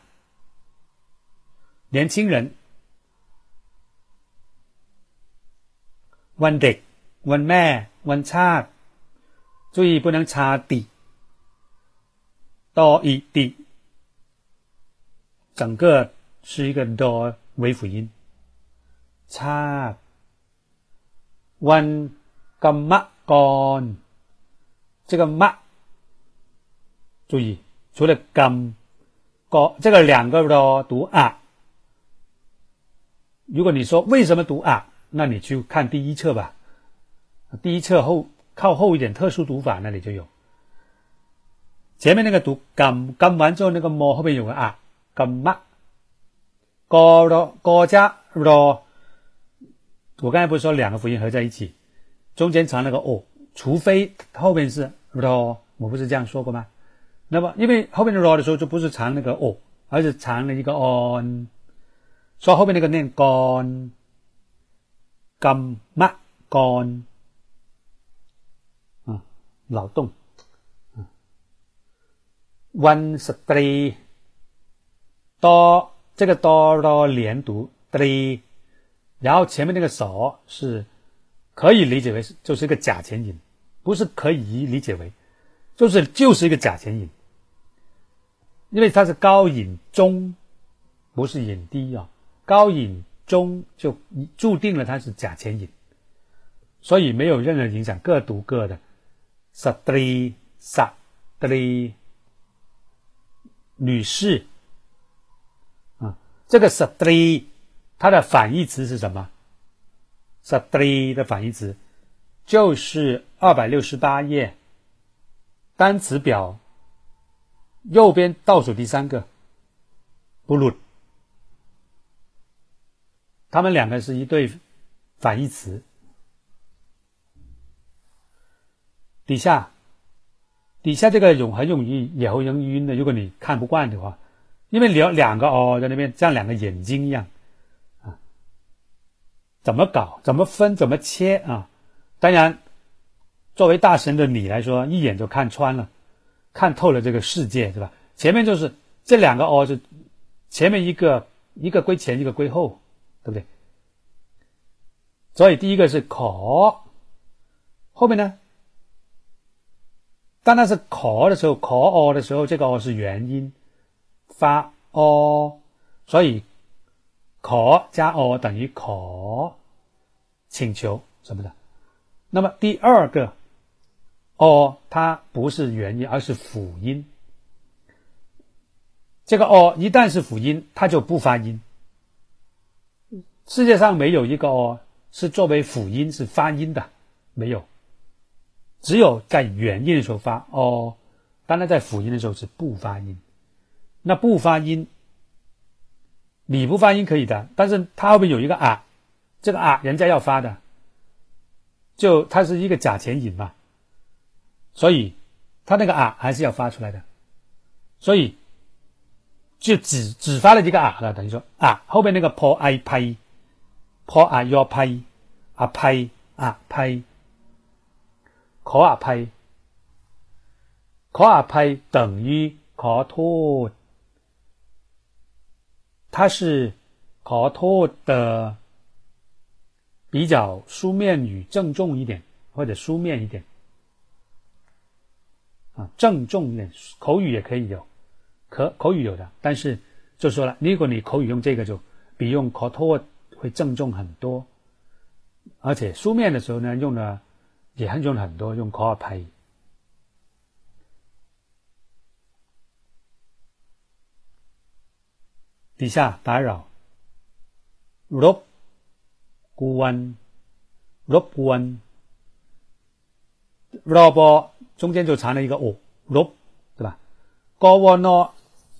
年轻人，วันเด็กวันแม่วันชาติ 注意不能擦底，多一滴，整个是一个多尾辅音，擦，one 干 m gone，这个 m 注意除了干高个这个两个都读啊，如果你说为什么读啊，那你去看第一册吧，第一册后靠后一点特殊读法那里就有。前面那个读甘甘完之后那个 mo 后面有个啊，gam ma，个的个加 ro，我刚才不是说两个辅音合在一起，中间藏了个 o，除非后面是 ro，我不是这样说过吗？那么，因为后面的 r 的时候就不是藏那个 o，而是藏了一个 on，所以后面那个念 gon，干嘛 gon，劳动，嗯，one three，多这个多多连读 three，然后前面那个手是可以理解为是就是一个假前引，不是可以理解为，就是就是一个假前引。因为它是高引中，不是引低啊，高引中就注定了它是假前引，所以没有任何影响，各读各的。S t r i s t r i 女士啊，这个 s t r i 它的反义词是什么 s t r i 的反义词就是二百六十八页单词表。右边倒数第三个，blue，他们两个是一对反义词。底下，底下这个永恒用语也会用晕的。如果你看不惯的话，因为两两个哦在那边像两个眼睛一样啊，怎么搞？怎么分？怎么切啊？当然，作为大神的你来说，一眼就看穿了。看透了这个世界，是吧？前面就是这两个哦，是前面一个一个归前，一个归后，对不对？所以第一个是可，后面呢？当它是可的时候，可哦的时候，这个哦是元音发哦，所以可加哦等于可，请求什么的。那么第二个。哦，它不是元音，而是辅音。这个哦，一旦是辅音，它就不发音。世界上没有一个哦是作为辅音是发音的，没有。只有在元音的时候发哦，当然在辅音的时候是不发音。那不发音，你不发音可以的，但是它后面有一个啊，这个啊人家要发的，就它是一个假前引嘛。所以，它那个啊还是要发出来的，所以就只只发了一个啊了，等于说啊后面那个 po i 拍，po 啊要拍啊拍啊拍，可啊拍， ขออภัย等于ขอโทษ它是ขอโทษ的比较书面语郑重一点，或者书面一点啊，郑重一点，口语也可以有，可口语有的，但是就说了，如果你口语用这个，就比用ขอโทษ会郑重很多，而且书面的时候呢，用的 也很用很多，用ขออภัย。底下打扰，รบกวนรบกวนรบ中间就藏了一个哦，รบ对吧？กวน呢？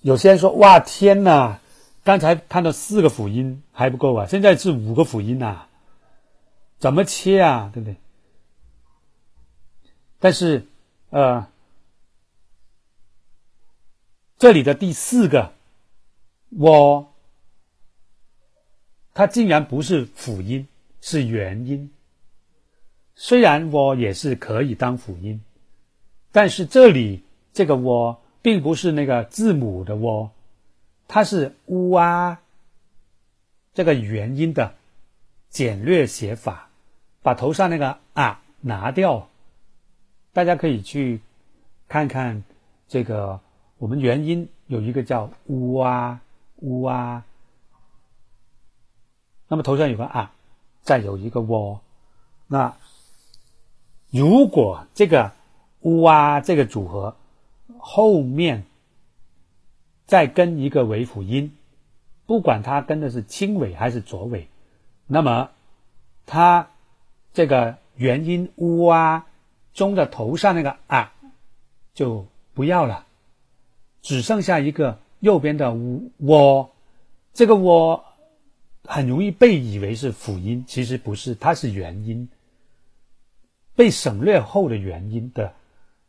有些人说哇天哪，刚才看到四个辅音还不够啊，现在是五个辅音呐，怎么切啊？对不对？ 但是呃，这里的第四个。我，它竟然不是辅音，是元音。虽然我也是可以当辅音，但是这里这个我并不是那个字母的我，它是乌啊这个元音的简略写法，把头上那个啊拿掉。大家可以去看看这个，我们元音有一个叫乌啊。乌啊，那么头上有个啊，再有一个喔，那如果这个乌啊这个组合后面再跟一个尾辅音，不管它跟的是轻尾还是浊尾，那么它这个元音乌啊中的头上那个啊就不要了，只剩下一个。右边的我，这个我很容易被以为是辅音，其实不是，它是元音，被省略后的元音的，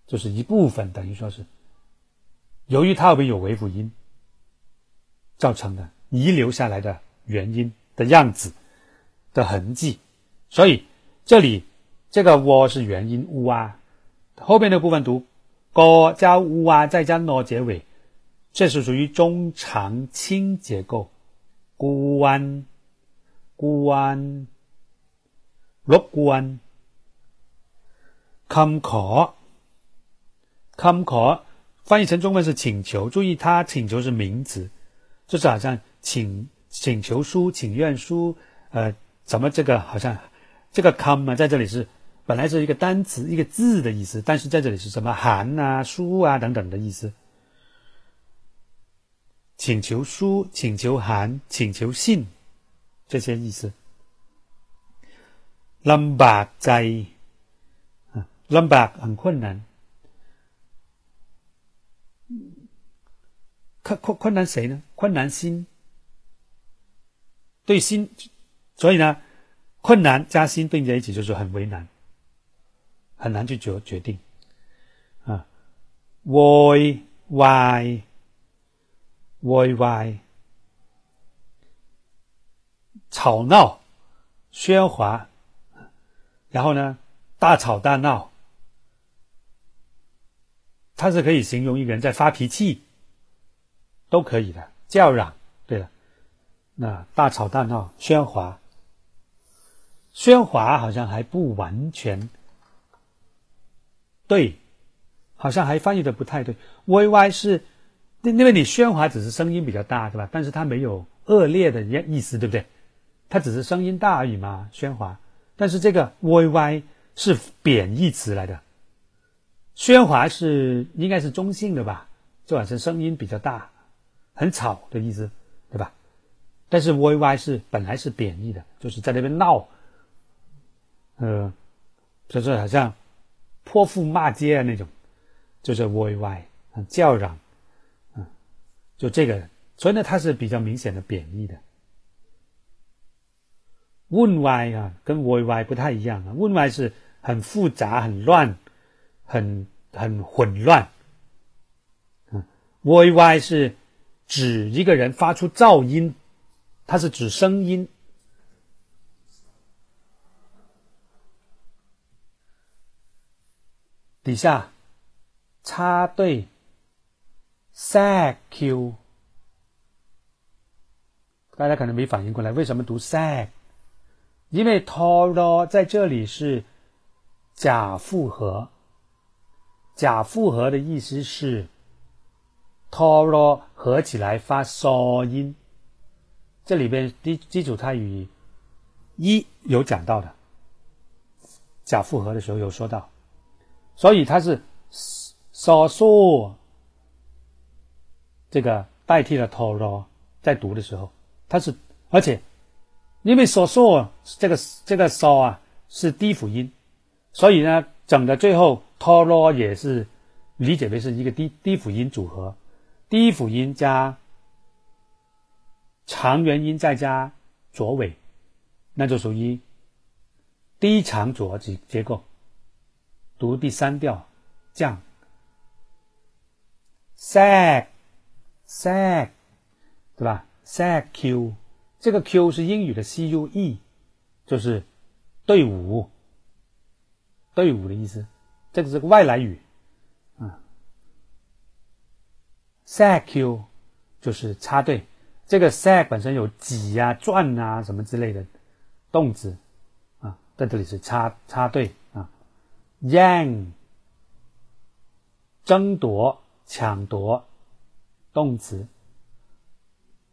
就是一部分，等于说是由于它后边有尾辅音造成的遗留下来的元音的样子的痕迹，所以这里这个我是元音 u 啊，后边的部分读个加 u 啊，再加 no 结尾。这是属于中长轻结构，孤弯、孤弯、come call、come call，翻译成中文是请求。注意，它请求是名词，就是好像请请求书、请愿书，呃，怎么这个好像这个 come 啊，在这里是本来是一个单词、一个字的意思，但是在这里是什么函啊、书啊等等的意思。请求书、请求函、请求信，这些意思。lăm bạc 在，lăm bạc 很困难，困困困难谁呢？困难心，对心，所以呢，困难加心并在一起就是很为难，很难去决决定啊。Why why？歪歪、吵闹、喧哗，然后呢，大吵大闹，它是可以形容一个人在发脾气，都可以的。叫嚷，对了，那大吵大闹、喧哗、喧哗好像还不完全对，好像还翻译的不太对。歪歪是。因为你喧哗只是声音比较大，对吧？但是它没有恶劣的意意思，对不对？它只是声音大而已嘛，喧哗。但是这个歪歪是贬义词来的，喧哗是应该是中性的吧？就好像声音比较大，很吵的意思，对吧？但是歪歪是本来是贬义的，就是在那边闹，呃，就是好像泼妇骂街啊那种，就是歪歪，叫嚷。嗯就这个，所以呢，它是比较明显的贬义的。问 y 啊，跟歪歪不太一样啊。问 y 是很复杂、很乱、很很混乱。嗯，歪歪是指一个人发出噪音，它是指声音。底下插队，sag q，大家可能没反应过来，为什么读 sag？因为 toro 在这里是假复合，假复合的意思是 toro 合起来发嗦音。这里边基基础泰语一有讲到的，假复合的时候有说到，所以它是嗦嗦这个代替了 toro，在读的时候，它是而且。因为所说这个这个 so 啊是低辅音，所以呢，整的最后 toro 也是理解为是一个低低辅音组合，低辅音加长元音再加浊尾，那就属于低长浊结结构，读第三调降，sag sag 对吧？sag q。这个 Q 是英语的 C U E，就是队伍，队伍的意思。这个是个外来语啊。Sag Q 就是插队。这个 sag 本身有挤呀、转啊什么之类的动词啊，在这里是插插队。Yang 争夺、抢夺动词。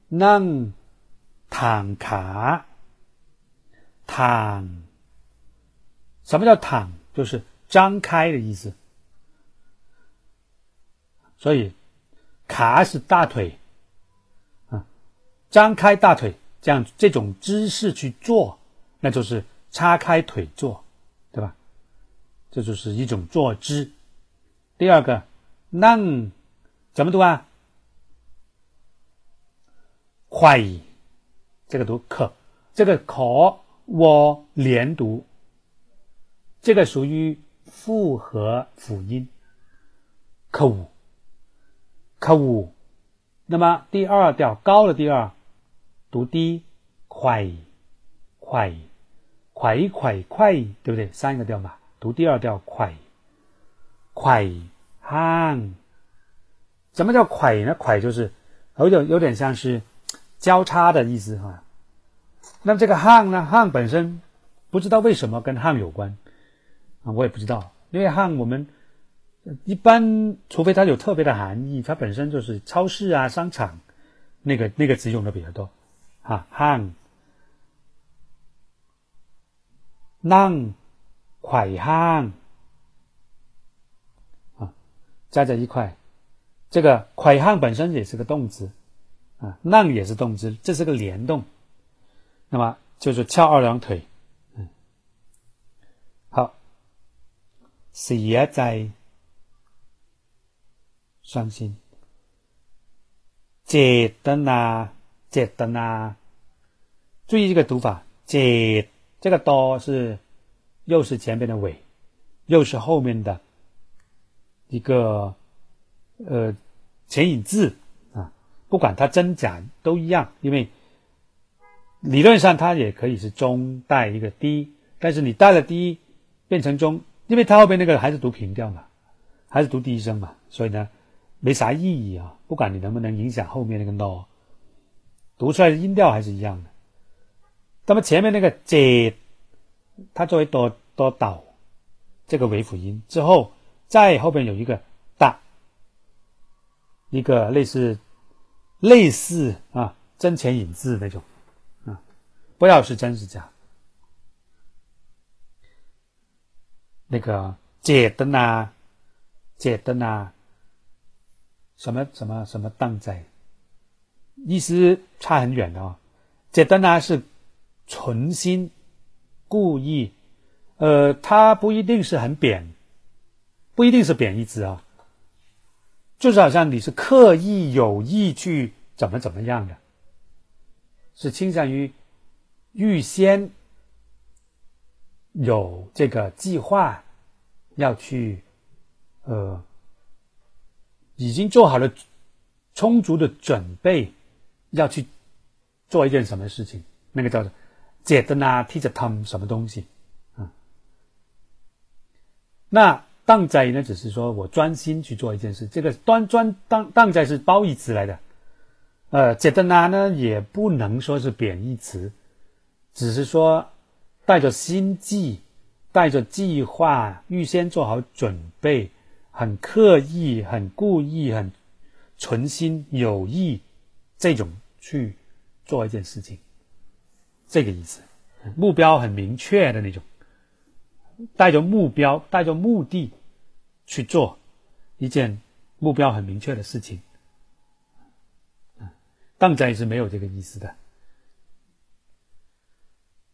Nang 躺卡，躺，什么叫躺？就是张开的意思。所以，卡是大腿，啊，张开大腿，这样这种姿势去做，那就是叉开腿坐，这就是一种坐姿。第二个，นั่怎么读啊？快。这个读可，这个可我连读，这个属于复合辅音，可五，可。那么第二调高了第二读低，快，快，快快快，对不对？三个调嘛，读第二调快，快汉。什么叫快呢？快就是有点有点像是。交叉的意思哈，那么这个汉呢？汉本身不知道为什么跟汉有关啊，我也不知道，因为汉我们一般，除非它有特别的含义，它本身就是超市啊、商场那个那个词用的比较多啊。汉，นั่ 快汉啊，加在一块，这个快汉本身也是个动词。啊，浪也是动词，这是个联动，那么就是翘二郎腿。嗯，好，写在伤心，接的呐，接的呐，注意这个读法，接这个多是又是前面的尾，又是后面的一个呃前引字啊。不管它真假都一样，因为理论上它也可以是中带一个低，但是你带了低变成中，因为它后边那个还是读平调嘛，还是读低声嘛，所以呢没啥意义啊。不管你能不能影响后面那个 no，读出来的音调还是一样的。那么前面那个 j，它作为多多导这个尾辅音之后，再后边有一个大，一个类似。类似啊，真钱引字那种啊，不要是真是假。那个解灯啊，解灯啊，什么什么什么当在，意思差很远的啊。解灯啊是存心故意，呃，它不一定是很贬，不一定是贬义词啊。就是好像你是刻意有意去怎么怎么样的，是倾向于预先有这个计划要去，呃，已经做好了充足的准备要去做一件什么事情，那个叫做“解的呢”，提着他们什么东西啊？那。当在呢，只是说我专心去做一件事。这个端专当当在是褒义词来的，呃，杰德纳呢也不能说是贬义词，只是说带着心计、带着计划、预先做好准备、很刻意、很故意、很存心有意这种去做一件事情，这个意思，目标很明确的那种。带着目标，带着目的去做一件目标很明确的事情，当然也是没有这个意思的。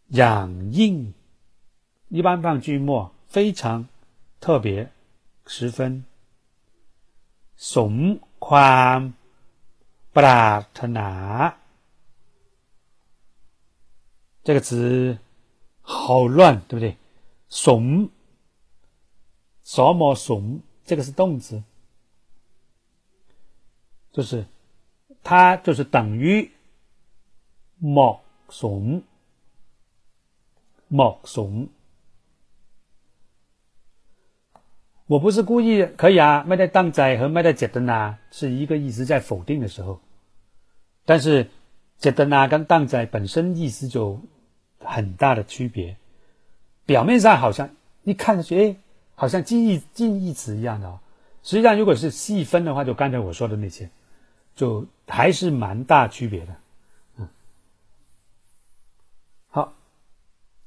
养应一般放句末，非常特别，十分怂宽不拉特拿这个词好乱，对不对？怂，什么怂？这个是动词，就是它就是等于莫怂，莫怂。我不是故意，可以啊。麦在当仔和麦在杰德纳是一个意思，在否定的时候，但是杰德纳跟当仔本身意思就很大的区别。表面上好像一看上去，哎，好像近义近义词一样的哦。实际上，如果是细分的话，就刚才我说的那些，就还是蛮大区别的。嗯，好，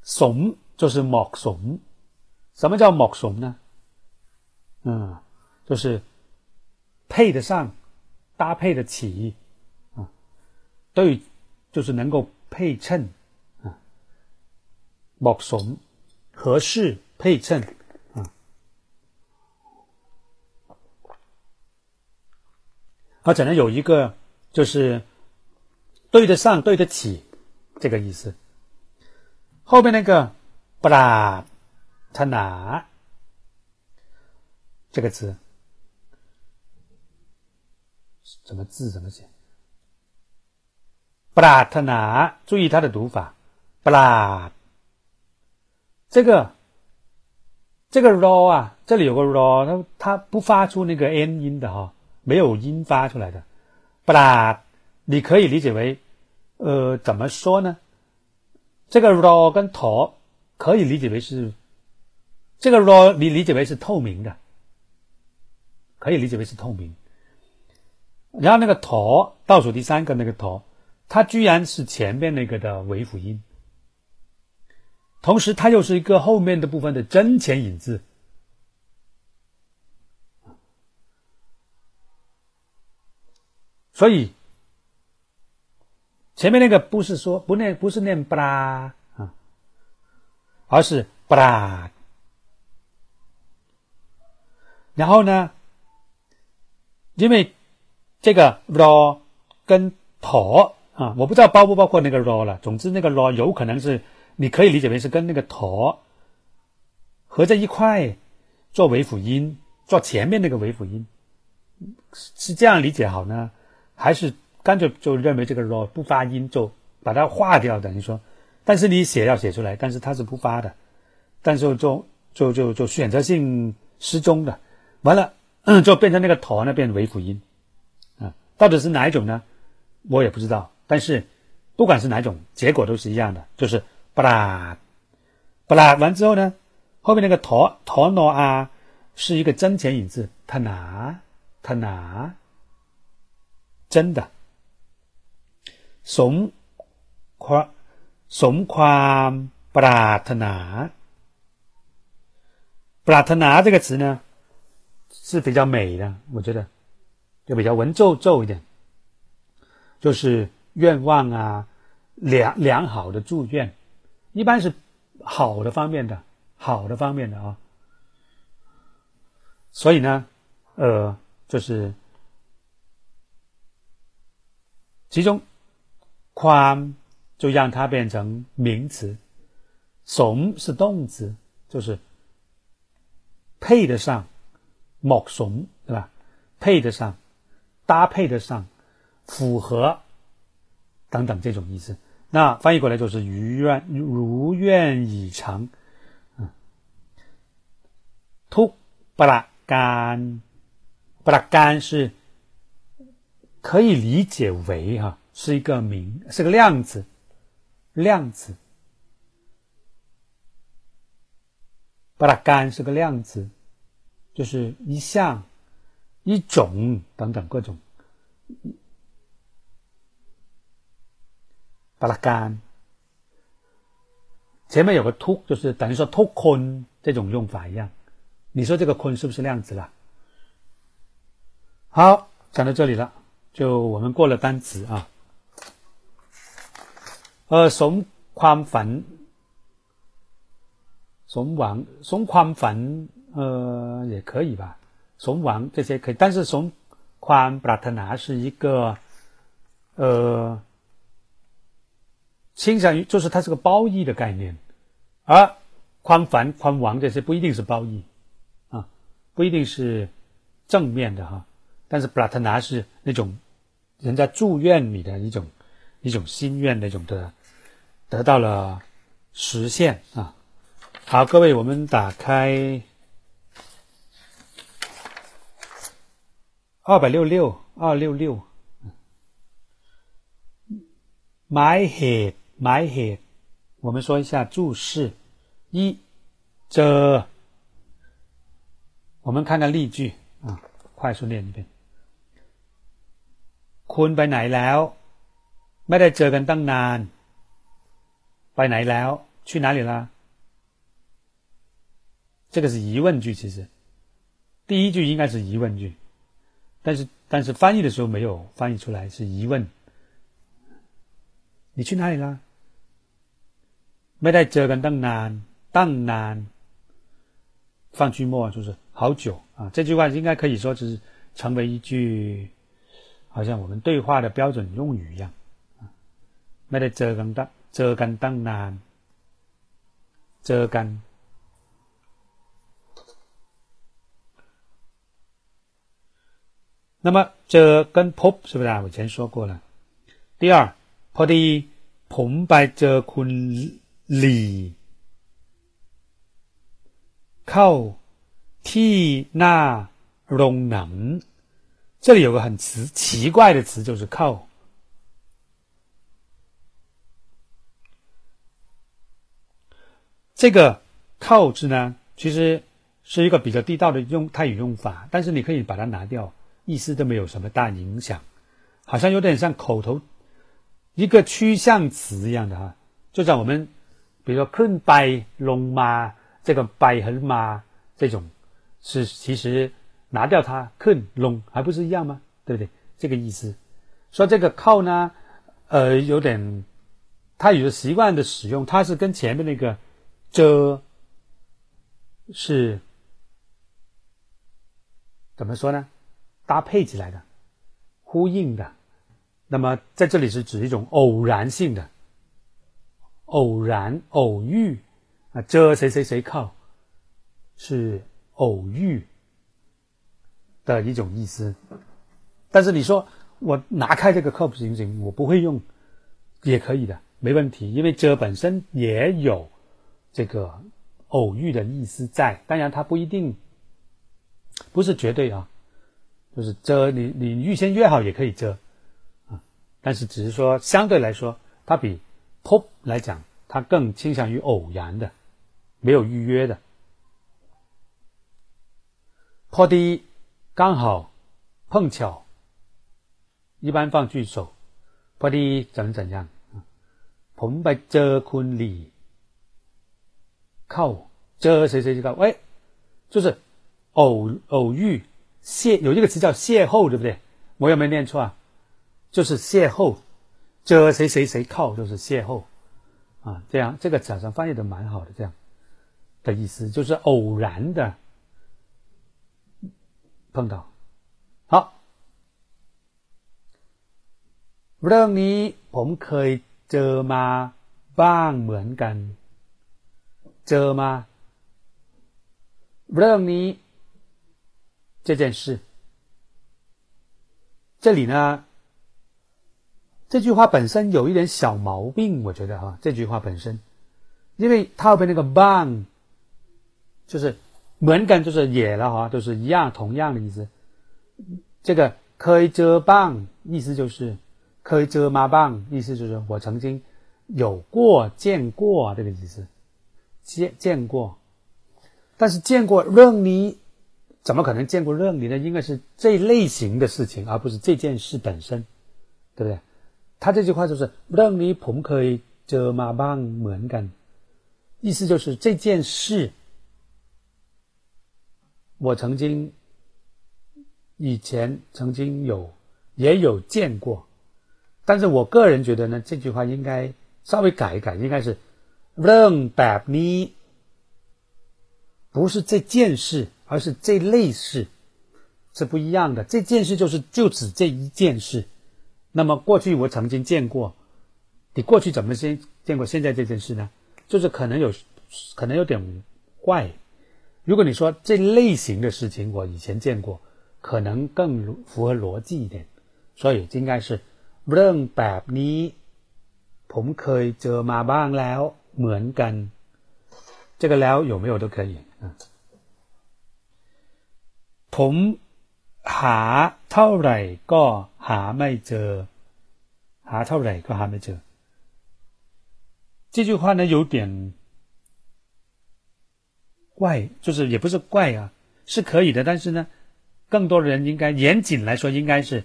怂就是莫怂。什么叫莫怂呢？嗯，就是配得上、搭配得起啊，对，就是能够配衬，莫怂。合适配衬，啊，而且呢，有一个就是对得上、对得起这个意思。后面那个“布拉他拿”这个词，怎么字怎么写？“布拉他拿”，注意它的读法，“布拉”。这个这个 raw 啊，这里有个 raw，它它不发出那个 n 音的哈，没有音发出来的，不啦，你可以理解为，呃，怎么说呢？这个 raw 跟头可以理解为是，这个 raw 你理解为是透明的，可以理解为是透明。然后那个头倒数第三个那个头，它居然是前面那个的尾辅音。同时，它又是一个后面的部分的真前引字，所以前面那个不是说不念不是念布拉啊，而是布拉。然后呢，因为这个 raw 跟头啊，我不知道包不包括那个 raw 了。总之，那个 raw 有可能是。你可以理解为是跟那个头合在一块做尾辅音，做前面那个尾辅音，是这样理解好呢？还是干脆就认为这个 r 不发音，就把它划掉？等于说，但是你写要写出来，但是它是不发的，但是就就就就选择性失踪的，完了 就变成那个头呢变尾辅音啊，到底是哪一种呢？我也不知道，但是不管是哪种，结果都是一样的，就是。不啦，不啦，完之后呢，后面那个陀陀挪啊，是一个真前引字，他拿他拿，真的，怂夸怂夸不啦他拿，不啦他拿这个词呢是比较美的，我觉得就比较文绉绉一点，就是愿望啊，良良好的祝愿。一般是好的方面的，好的方面的啊，所以呢，呃，就是其中宽就让它变成名词，怂是动词，就是配得上，某怂对吧？配得上，搭配得上，符合等等这种意思。那翻译过来就是如愿如愿以偿。啊突巴拉干。巴拉干是可以理解为哈是一个名是个量词量词巴拉干是个量词就是一项一种等等各种。ปราการ前面有个突，就是等于说突坤这种用法一样。你说这个坤是不是量子了？好，讲到这里了，就我们过了单词啊。呃，สมความฝันสมหวังสมความฝัน呃也可以吧，สมหวัง这些可以，但是สมความปรารถนา是一个呃 倾向于就是它是个褒义的概念，而宽繁宽王这些不一定是褒义啊，不一定是正面的哈。但是布拉特拿是那种人家祝愿你的一种一种心愿那种的得到了实现啊。好，各位，我们打开二百六六二六六，My head。埋เหตุ我们说一下注释一这，我们看看例句啊，快速念一遍。คุณไปไหนแล้ว ไม่ได้เจอกันตั้งนาน ไปไหนแล้ว 去哪里啦？这个是疑问句，其实第一句应该是疑问句，但是但是翻译的时候没有翻译出来是疑问。你去哪里啦？ ไม่ได้เจอกันตั้งนาน，ตั้งนาน，放句末就是好久啊。这句话应该可以说是成为一句。好像我们对话的标准用语一样啊，ไม่ได้เจอกันตั้งเจอกันตั้งนานเจอกัน。那么เจอ跟พบ是不是啊？我以前说过了。第二，พอดีผมไปเจอคุณ หลี่เข้าที่หน้าโรงหนัง这里有个很词奇怪的词，就是“靠”。这个“靠”字呢，其实是一个比较地道的用泰语用法，但是你可以把它拿掉，意思都没有什么大影响，好像有点像口头一个趋向词一样的哈。就像我们 比如说困拜龙马，这个拜很马这种，是其实拿掉它困龙还不是一样吗？对不对？这个意思。说这个靠呢，呃，有点，它有的习惯的使用，它是跟前面那个遮是怎么说呢？搭配起来的，呼应的。那么在这里是指一种偶然性的，偶然偶遇啊，遮谁谁谁靠，是偶遇。的一种意思，但是你说我拿开这个 c o p 行不行？我不会用，也可以的，没问题。因为这本身也有这个偶遇的意思在，当然它不一定不是绝对啊，就是遮你你预先约好也可以遮啊，但是只是说相对来说，它比 pop 来讲，它更倾向于偶然的，没有预约的。p 第一。刚好碰巧，一般放句首，พอดี怎怎样啊？ผมไปเจอคุณหลี่เข้าเจอ谁谁就เข้า哎，就是偶偶遇邂有一个词叫邂逅，对不对？我有没有念错啊？就是邂逅， 这谁谁谁靠就是邂逅啊，这样这个早上翻译的蛮好的，这样的意思就是偶然的。碰到好เรื่องนี้ผมเคยเจอมาบ้างเหมือนกัน เจอมาเรื่องนี้这件事这里呢 这句话本身有一点小毛病，我觉得哈、啊，这句话本身，因为它后边那个 bang，就是文感就是野了哈、就是一样同样的意思。这个可以遮 bang 意思就是可以遮 ma bang 意思就是我曾经有过见过这个意思，见见过，但是见过任你怎么可能见过任你呢？应该是这类型的事情，而不是这件事本身，对不对？他这句话就是任你ผมเคยเจอมาบ้างเหมือนกัน，意思就是这件事，我曾经。以前曾经有也有见过，但是我个人觉得呢，这句话应该稍微改一改，应该是任แบบนี้，不是这件事，而是这类事，是不一样的。这件事就是就指这一件事。 那么过去我曾经见过，你过去怎么先见过现在这件事呢？就是可能有可能有点怪。如果你说这类型的事情，我以前见过。可能更符合逻辑一点，所以应该是เรื่องแบบนี้ผมเคยเจอมาบ้างแล้วเหมือนกัน。这个แล้ว有没有都可以啊。ผม หาเท่าไหร่ก็หาไม่เจอหาเท่าไหร่ก็หาไม่เจอ。这句话呢有点怪，就是也不是怪啊，是可以的，但是呢。更多的人应该严谨来说，应该是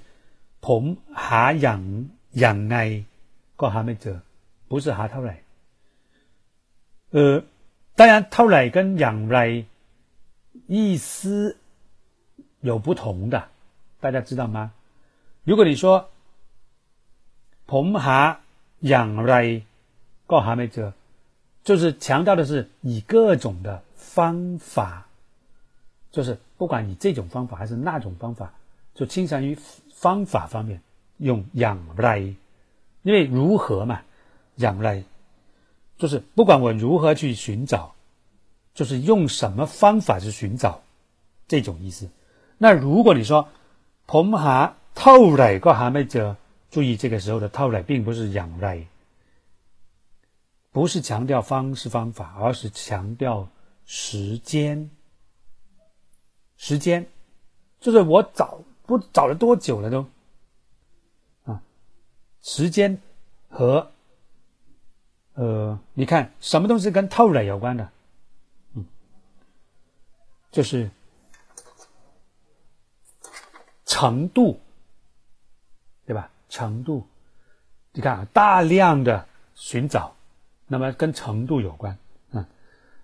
ผมหาอย่างอย่างไงก็หาไม่เจอ，不是หาเท่าไหร่。呃，当然เท่าไหร่跟อย่างไร意思 有不同的，大家知道吗？如果你说ผมหาอย่างไรก็หาไม่เจอ，就是强调的是以各种的方法，就是。不管你这种方法还是那种方法，就倾向于方法方面用养来，因为如何嘛，养来就是不管我如何去寻找，就是用什么方法去寻找这种意思。 那如果你说ผมหาเท่าไหร่ก็หาไม่เจอ，注意这个时候的เท่าไหร่并不是养来，不是强调方式方法，而是强调时间。时间，就是我找不找了多久了都，啊，时间和，呃，你看什么东西跟透了有关的，嗯，就是 程度，对吧？程度，你看，大量的寻找，那么跟程度有关，嗯，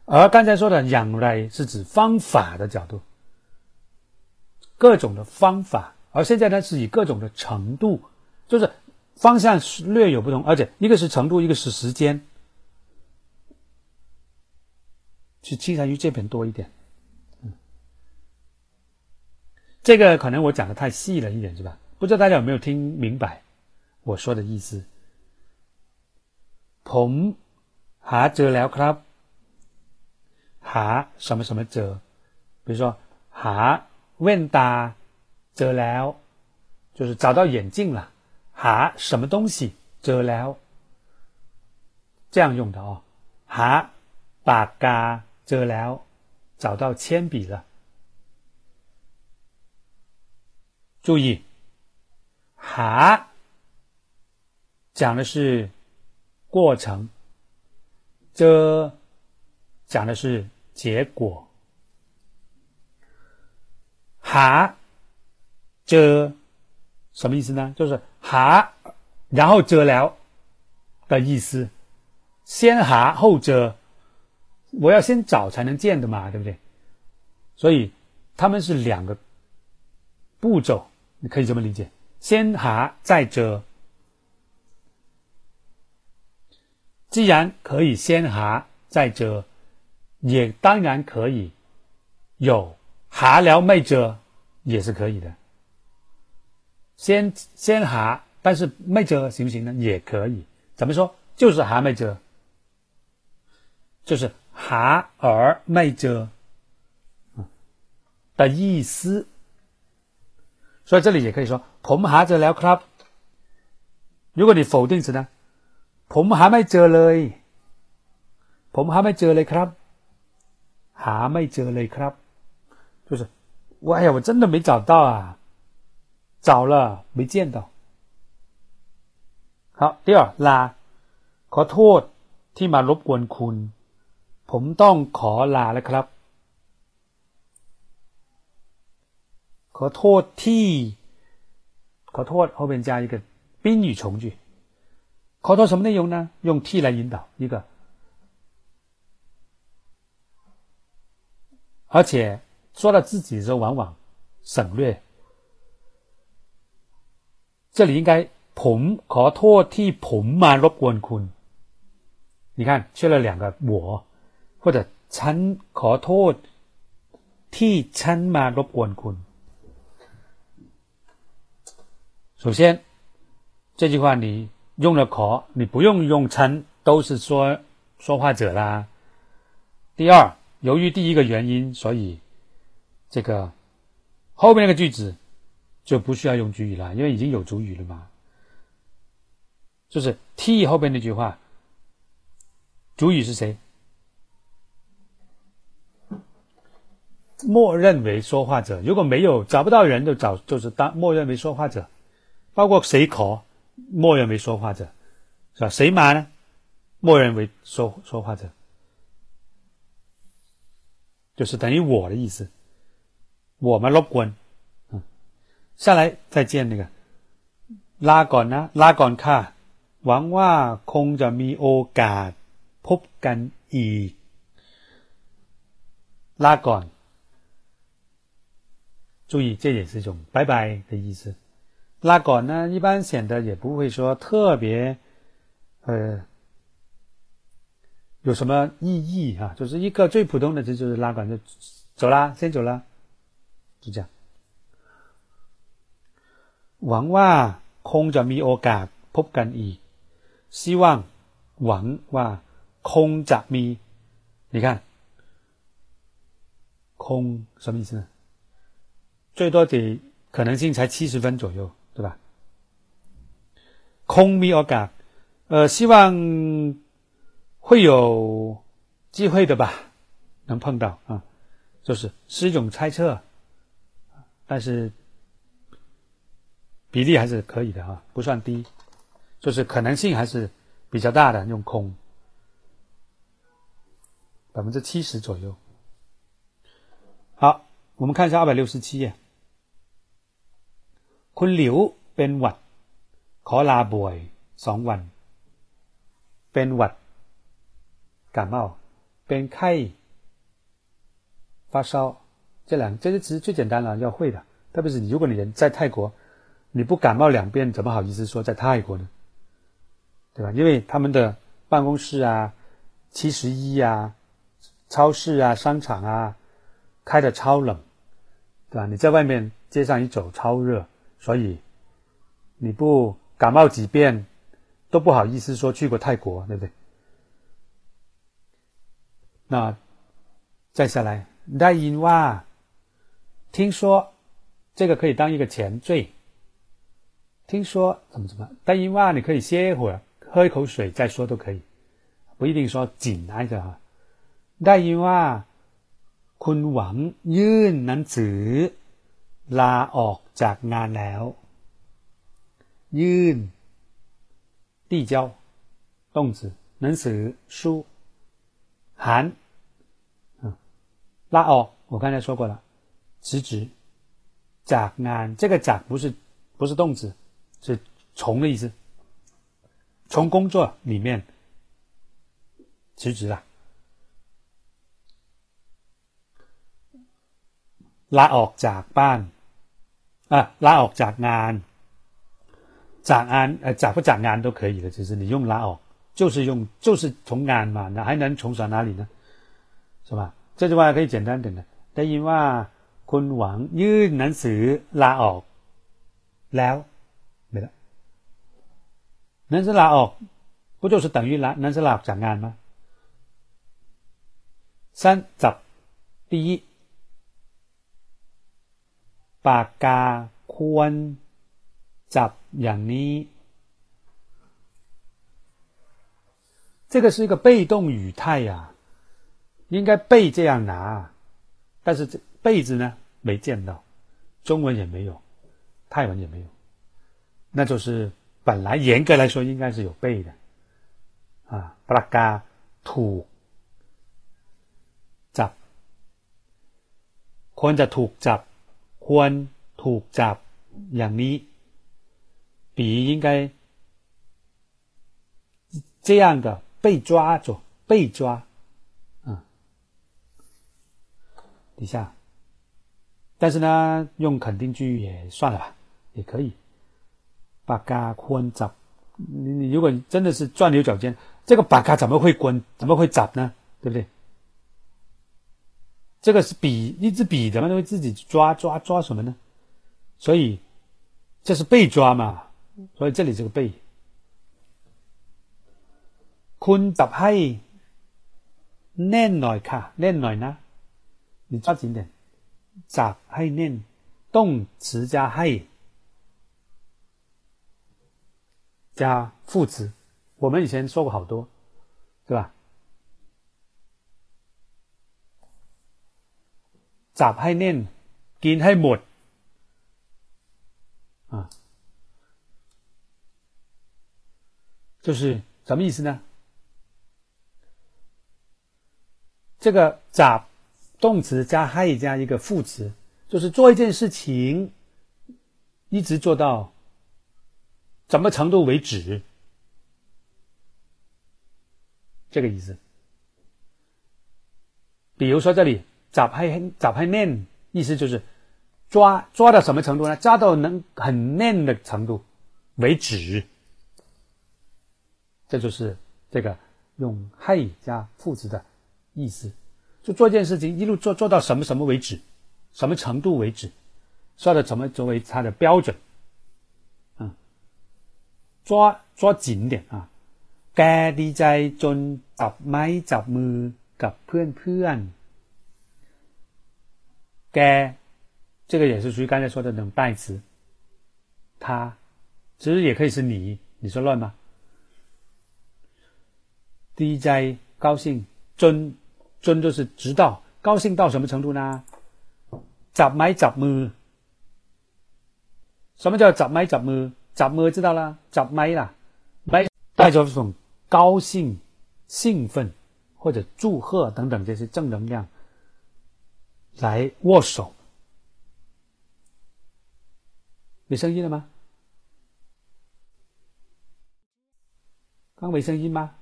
而刚才说的养来是指方法的角度。各种的方法，而现在呢是以各种的程度，就是方向略有不同，而且一个是程度，一个是时间，是倾向于这边多一点。嗯，这个可能我讲的太细了一点，是吧？不知道大家有没有听明白我说的意思？ผมหาเจอแล้วครับ，หา什么什么เจอ，比如说หา。问答则了，就是找到眼镜了。哈，什么东西则了？这样用的哦。哈，把嘎则了，找到铅笔了。 注意，哈讲的是过程，这讲的是结果。哈，遮什么意思呢？就是哈，然后遮了的意思。先哈后遮，我要先找才能见的嘛，对不对？所以他们是两个步骤，你可以这么理解：先哈再遮。既然可以先哈再遮，也当然可以有哈了没遮。也是可以的，先先哈，但是没遮行不行呢？也可以，怎么说？就是哈没遮，就是哈而没遮的意思。所以这里也可以说ผมหาเจอแล้วครับ。如果你否定词呢？ผมหาไม่เจอเลย。ผมหาไม่เจอเลยครับ。หาไม่เจอเลยครับ。 就是我哎呀，我真的没找到啊，找了没见到。好，第二ลขอโทษที่มารบกวนคุณ ผมต้องขอลาแล้วครับ ขอโทษที่ขอโทษ后面加一个宾语从句。ขอโทษ什么内容呢？用 t 来引导一个，而且说到自己的时候，往往省略。这里应该ผมขอโทษที่ผมมารบกวนคุณ。你看，缺了两个我，或者ฉันขอโทษที่ฉันมารบกวนคุณ。 首先，这句话你。用了可，你不用用称，都是说说话者啦。第二，由于第一个原因，所以这个后面那个句子就不需要用主语了，因为已经有主语了嘛。就是 T 后边那句话，主语是谁？默认为说话者。如果没有找不到人，就找就是当默认为说话者，包括谁可。默认为说话者，是吧？谁嘛呢？默认为说说话者，就是等于我的意思。我们落棍，嗯，下来再见那个拉ก่อนนะ拉ก่อนค่ะหวังว่าคงจะมีโอกาสพบกันอีก拉ก่อน注意，这也是一种拜拜的意思。 拉杆呢，一般显得也不会说特别，呃，有什么意义啊？就是一个最普通的，这就是拉杆，就走啦，先走啦，就这样。หวังว่าคงจะมีโอกาสพบกันอีก希望หวังว่าคงจะมี，你看，空什么意思呢？最多的可能性才七十分左右。 对吧？空มีโอกาส，呃，希望会有机会的吧，能碰到啊，就是是一种猜测，但是比例还是可以的啊，不算低，就是可能性还是比较大的，用空百分之七十左右。好，我们看一下二百六十七页。 คุณหลิวเป็นหวัด ขอลาบ่อยสองวัน เป็นหวัด感冒เป็นไข้发烧这两这些词最简单了，要会的。特别是你，如果你人在泰国，你不感冒两遍，怎么好意思说在泰国呢？对吧？因为他们的办公室啊、七十一啊、超市啊、商场啊，开的超冷，对吧？你在外面街上一走，超热。 所以你不感冒几遍都不好意思说去过泰国，对不对？那再下来，ได้ยินว่า听说这个可以当一个前缀。听说怎么怎么？ได้ยินว่า你可以歇一会儿，喝一口水再说都可以，不一定说紧挨着哈。ได้ยินว่าคุณหวังยื่นหนังสือลาออก จากงานแล้ว ยื่น递交动词หนังสือ书函嗯ลาออก我刚才说过了辞职จากงาน这个จาก不是不是动词是从的意思从工作里面辞职了ลาออกจากบ้าน 啊，拉奥จากงานจากงาน呃จาก不จากงาน都可以的，其实你用拉奥就是用就是从งาน嘛，那还能从哪里呢？是吧？这句话可以简单点的，ได้ยินว่าคุณหวังยื่นหนังสือลาออกแล้ว没了。หนังสือลาออก不就是等于拉หนังสือลาออกจากงาน吗？三จับ第一。 ปากกาควรจับอย่างนี้。这个是一个被动语态呀，应该被这样拿，但是这被字呢 没见到，中文也没有，泰文也没有，那就是本来严格来说应该是有背的啊。ปากกาถูกจับควรจะถูกจับ ควรถูกจับอย่างนี้笔应该这样的被抓住，被抓，嗯，底下，但是呢，用肯定句也算了吧，也可以。把嘎坤잡你你如果真的是钻牛角尖，这个把嘎怎么会滚？怎么会잡呢？对不对？ 这个是笔，一支笔怎么会自己抓抓抓什么呢？所以这是被抓嘛？所以这里这个被。คุณจับให้แน่นหน่อยค่ะแน่นหน่อยนะ你抓紧点จับให้แน่น动词加ให้加副词我们以前说过好多对吧 จับให้แน่นกินให้หมด啊就是什么意思呢？这个咋动词加还加一个副词，就是做一件事情，一直做到什么程度为止，这个意思。比如说这里 咋拍咋拍念，意思就是抓抓到什么程度呢？抓到能很念的程度为止，这就是这个用还加副词的。意思，就做一件事情，一路做做到什么什么为止，什么程度为止，说的怎么作为它的标准，嗯，抓抓紧点啊！แกดีใจจนจับไม้จับมือกับเพื่อนเพื่อน。 แก，这个也是属于刚才说的那种代词。他，其实也可以是你，你说乱吗？ดีใจ高兴จ尊就是直到高兴到什么程度呢？จับไม้จับมือ。什么叫จับไม้จับมือ？จับมือ知道啦，จับไม้啦，ไม้带着这种高兴、兴奋或者祝贺等等这些正能量 来握手。没声音了吗？刚没声音吗？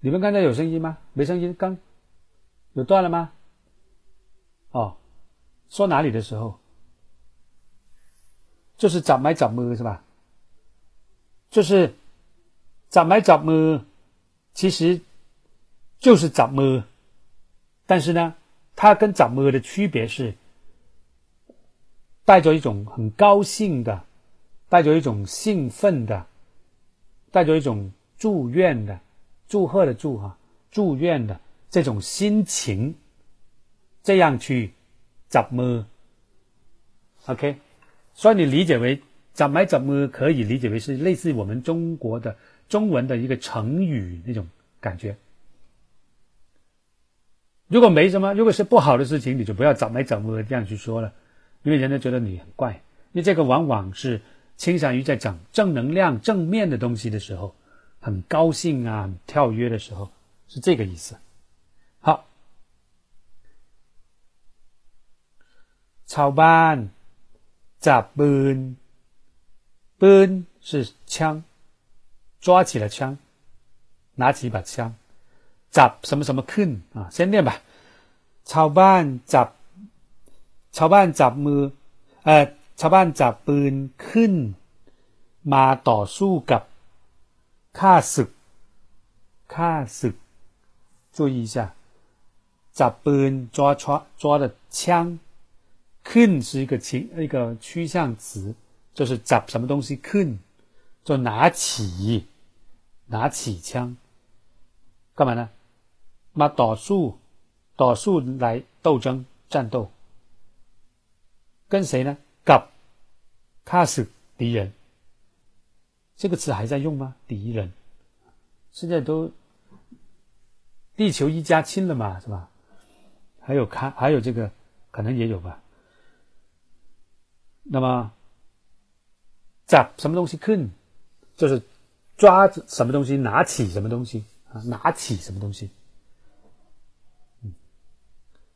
你们刚才有声音吗？没声音，刚有断了吗？哦，说哪里的时候，就是找买找么是吧？就是找买找么，其实就是找么，但是呢，它跟找么的区别是，带着一种很高兴的，带着一种兴奋的，带着一种祝愿的。祝贺的祝哈，祝愿的这种心情，这样去怎么？OK，所以你理解为怎么怎么可以理解为是类似我们中国的中文的一个成语那种感觉。如果没什么，如果是不好的事情，你就不要怎么怎么这样去说了，因为人家觉得你很怪。因为这个往往是倾向于在讲正能量、正面的东西的时候。很高兴啊，跳跃的时候是这个意思。好，草班扎奔奔是枪，抓起了枪，拿起一把枪，扎什么什么坑啊？先念吧。草班扎草班扎มือเอ่อชาวบ้านจับปืนขึ้นมาต่อสู้กับฆ่าศึกฆ่าศึก注意一下จับปืน抓抓抓的枪ขึ้น是一个情一个趋向词就是จับ什么东西ขึ้น就拿起 拿起枪干嘛呢มาต่อสู้ต่อสู้来斗争战斗跟谁呢กับฆ่าศึก敌人这个词还在用吗？敌人，现在都 地球一家亲了嘛，是吧？还有看，还有这个可能也有吧。那么，จั什么东西ขึ้น，就是 抓什么东西，拿起什么东西啊，拿起什么东西。嗯，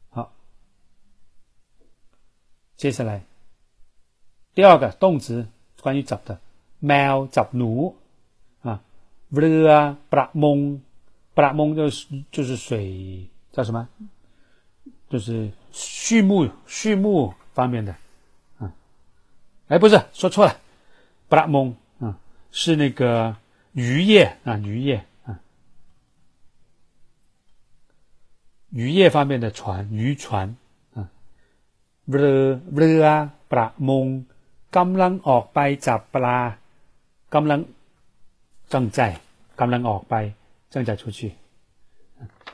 好，接下来第二个动词关于จั的，猫จัหนู啊，เรือประมงประมง就是就是水叫什么？就是畜牧畜牧方面的，啊，哎，不是说错了，布拉蒙啊，是那个 渔业啊，渔业啊，渔业方面的船，渔船啊，เรือเรือประมงกำลังออกไปจับปลากำลัง正在กำลังออกไป正在出去，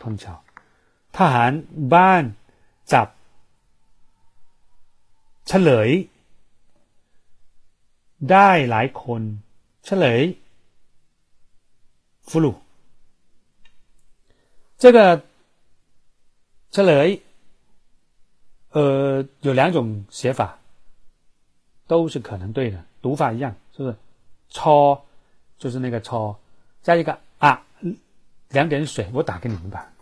碰巧，ทหารบ้านจับเฉลยได้หลายคนเฉลย 俘虏。这个这里呃有两种写法，都是可能对的，读法一样，是不是？超就是那个超，加一个啊，两点水，我打给你们吧。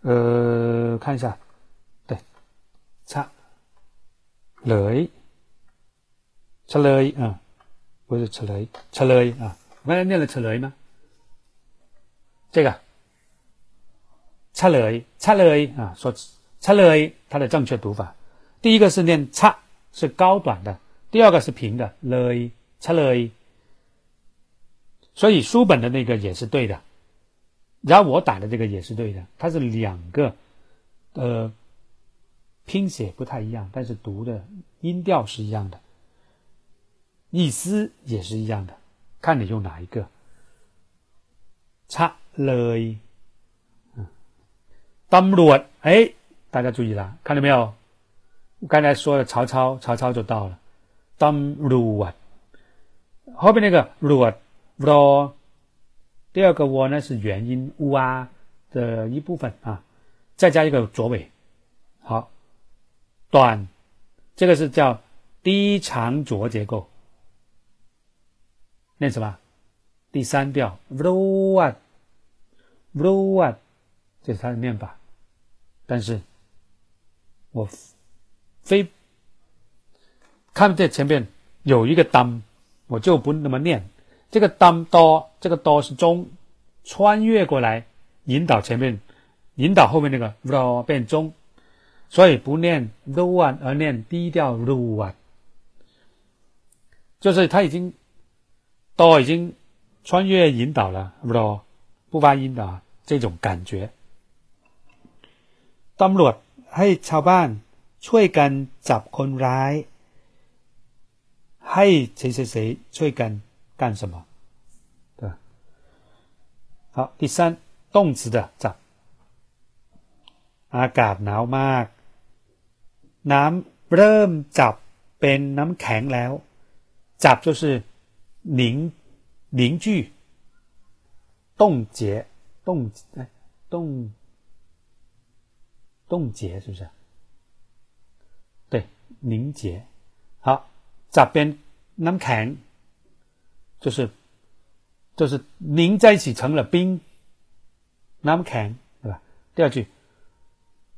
呃，看一下，对，差雷，差雷，啊。不是车雷，车雷啊，刚才念了车雷吗？这个，车雷，车雷啊，说车雷，它的正确读法，第一个是念差，是高短的，第二个是平的，雷，车雷，所以书本的那个也是对的。然后我打的这个也是对的，它是两个，呃，拼写不太一样，但是读的音调是一样的，意思也是一样的，看你用哪一个。擦嘞，嗯，当路哎，大家注意了，看到没有？我刚才说的曹操，曹操就到了，当路后边那个路罗，第二个窝呢是元音乌啊的一部分啊，再加一个左尾，好，短，这个是叫低长浊结构。念什么？第三调 “vluat”，“vluat”，这是它的念法。但是，我非看这前面有一个当，我就不那么念。这个当多，这个多是中，穿越过来，引导前面，引导后面那个 ro 变中，所以不念 ruan 而念低调 ruan，就是他已经多已经穿越引导了 ro 不发音的这种感觉。ตำรวจให้ชาวบ้านช่วยกันจับคนร้ายให้谁谁谁ช่วยกัน干什么？对吧？好，第三动词的จับอากาศหนาวมาก น้ำเริ่มจับเป็นน้ำแข็งแล้วจับ就是 凝凝聚冻结冻哎冻冻结是不是？对，凝结。好，จับเป็นน้ำแข็ง就是，就是凝在一起成了冰，那么看，对吧？第二句，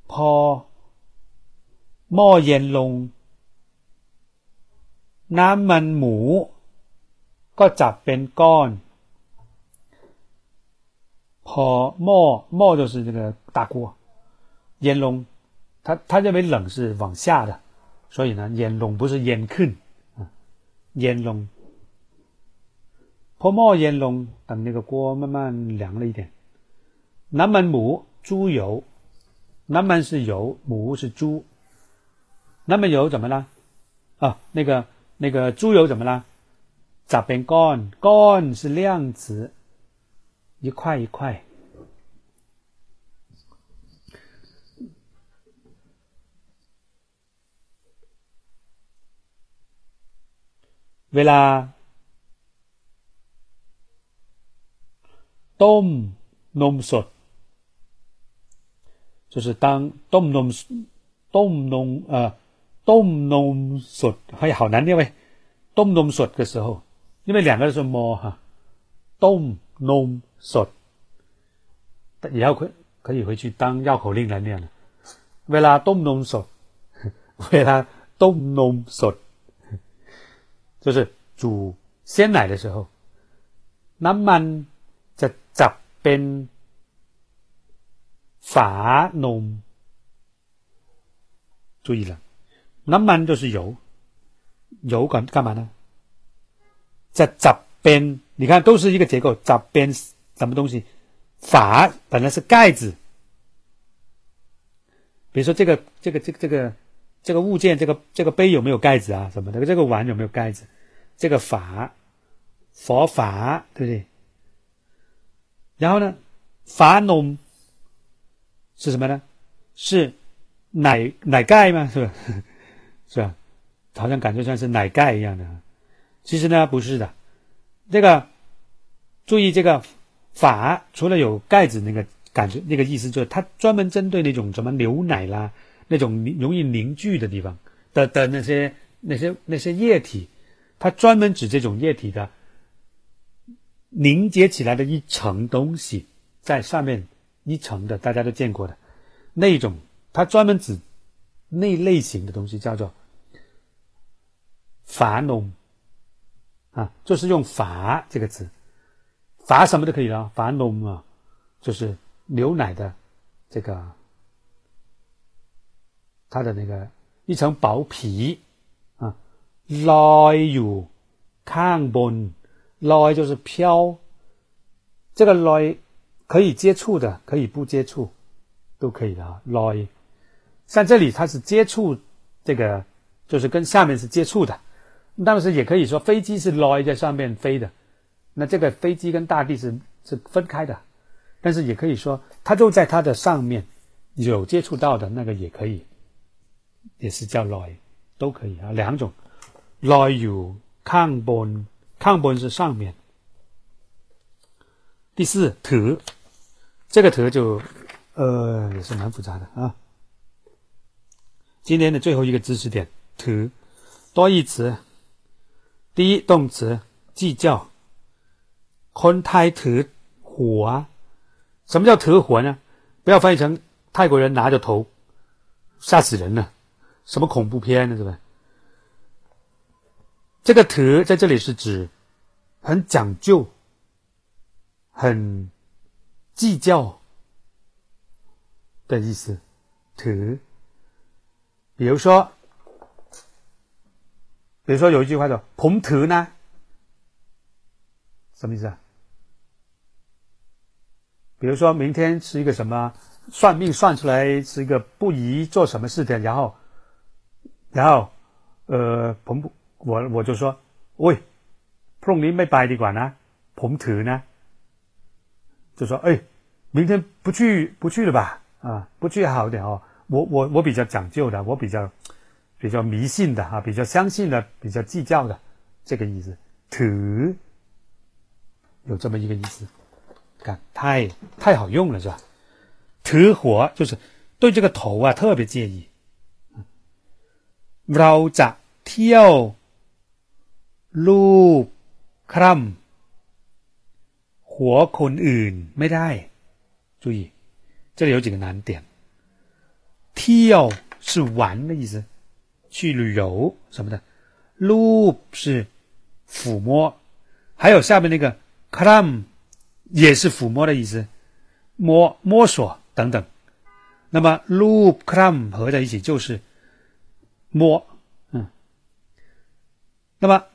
พอเย็นลงน้ำมันหมู ก็จับเป็นก้อนพอหม้就是这个大锅，烟龙，他他认为冷是往下的，所以呢，烟龙不是烟ขึ้啊，烟龙。泼墨烟笼，等那个锅慢慢凉了一点。南门母猪油，南门是油，母是猪。南门油怎么了？啊，那个那个猪油怎么了？ 咋变干？干是量词，一块一块。为了。dom nom sot，就是当 dom nom dom nom 呃 dom nom sot，哎，好难念喂，dom nom sot 的时候，因为两个都是摸哈，dom nom sot，也要可可以回去当绕口令来念了。为了 dom nom sot，为了 dom nom sot，就是煮鲜奶的时候。น้ำมันจะจับเป็นฝานม注意了，น้ำมัน就是油，油干干嘛呢？ 在这边，你看都是一个结构，这边什么东西？法本来是盖子，比如说这个这个这个这个这个物件，这个这个杯有没有盖子啊？什么的？这个碗有没有盖子？这个法佛法对不对？然后呢，法农是什么呢？是奶奶盖吗？是吧？是吧？好像感觉像是奶盖一样的。其实呢，不是的。这个注意，这个法除了有盖子那个感觉，那个意思就是它专门针对那种什么牛奶啦，那种容易凝聚的地方的的那些那些那些液体，它专门指这种液体的。凝结起来的一层东西，在上面一层的，大家都见过的那种，它专门指那类型的东西，叫做法浓啊，就是用“珐”这个词，珐什么都可以了，珐浓啊，就是牛奶的这个它的那个一层薄皮啊，ลอยอยู่ข้างบน。来就是飘，这个来可以接触的，可以不接触，都可以的啊。来，像这里它是接触，这个就是跟下面是接触的， 但是也可以说飞机是来在上面飞的，那这个飞机跟大地是是分开的，但是也可以说它就在它的上面有接触到的那个也可以，也是叫来，都可以啊，两种。来有抗本。抗本是上面，第四头，这个头就呃也是蛮复杂的啊。今天的最后一个知识点，头多义词，第一动词计较，คนไทยหัว，什么叫头火呢？不要翻译成泰国人拿着头，吓死人了，什么恐怖片呢？是吧？这个头在这里是指很讲究、很计较的意思。头，比如说， 比如说有一句话叫“捧头呢”，什么意思啊？比如说明天是一个什么算命算出来是一个不宜做什么事的，然后，然后，呃，彭不。我我就说，喂，พรุ่งนี้ไม่ไปดีกว่านะผมถือนะ就说，哎，明天不去不去了吧？啊，不去好一点哦。我我我比较讲究的，我比较 比较迷信的啊，比较相信的，比较计较的，这个意思。ถื有这么一个意思，看太太好用了是吧？ถื火就是对这个头啊特别介意。เราจะเที่ยวลูกคร่ำหัวคนอื่นไม่ได้注意这里有几个难点เที่ยว是玩的意思 去旅游什么的ลู是抚摸还有下面那个คร่ำ也是抚摸的意思摸摸索等等那么ลูคร่ำ合在一起就是摸嗯那么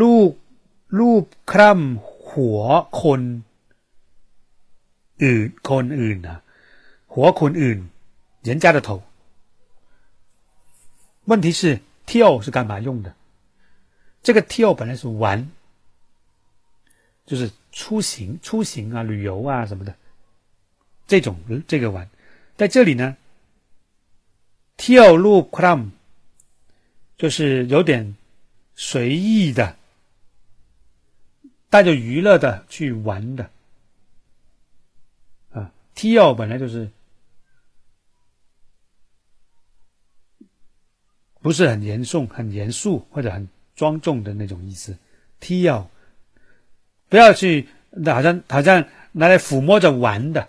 ลูกลูกคร่ำหัวคนอื่นคนอื่นนะหัวคนอื่น人家的头 问题是跳是干嘛用的这个跳本来是玩就是出行出行啊旅游啊什么的这种这个玩在这里呢跳路 cram 就是有点随意的带着娱乐的去玩的啊。T O 本来就是不是很严肃、很严肃或者很庄重的那种意思。T O 不要去，好像好像拿来抚摸着玩的，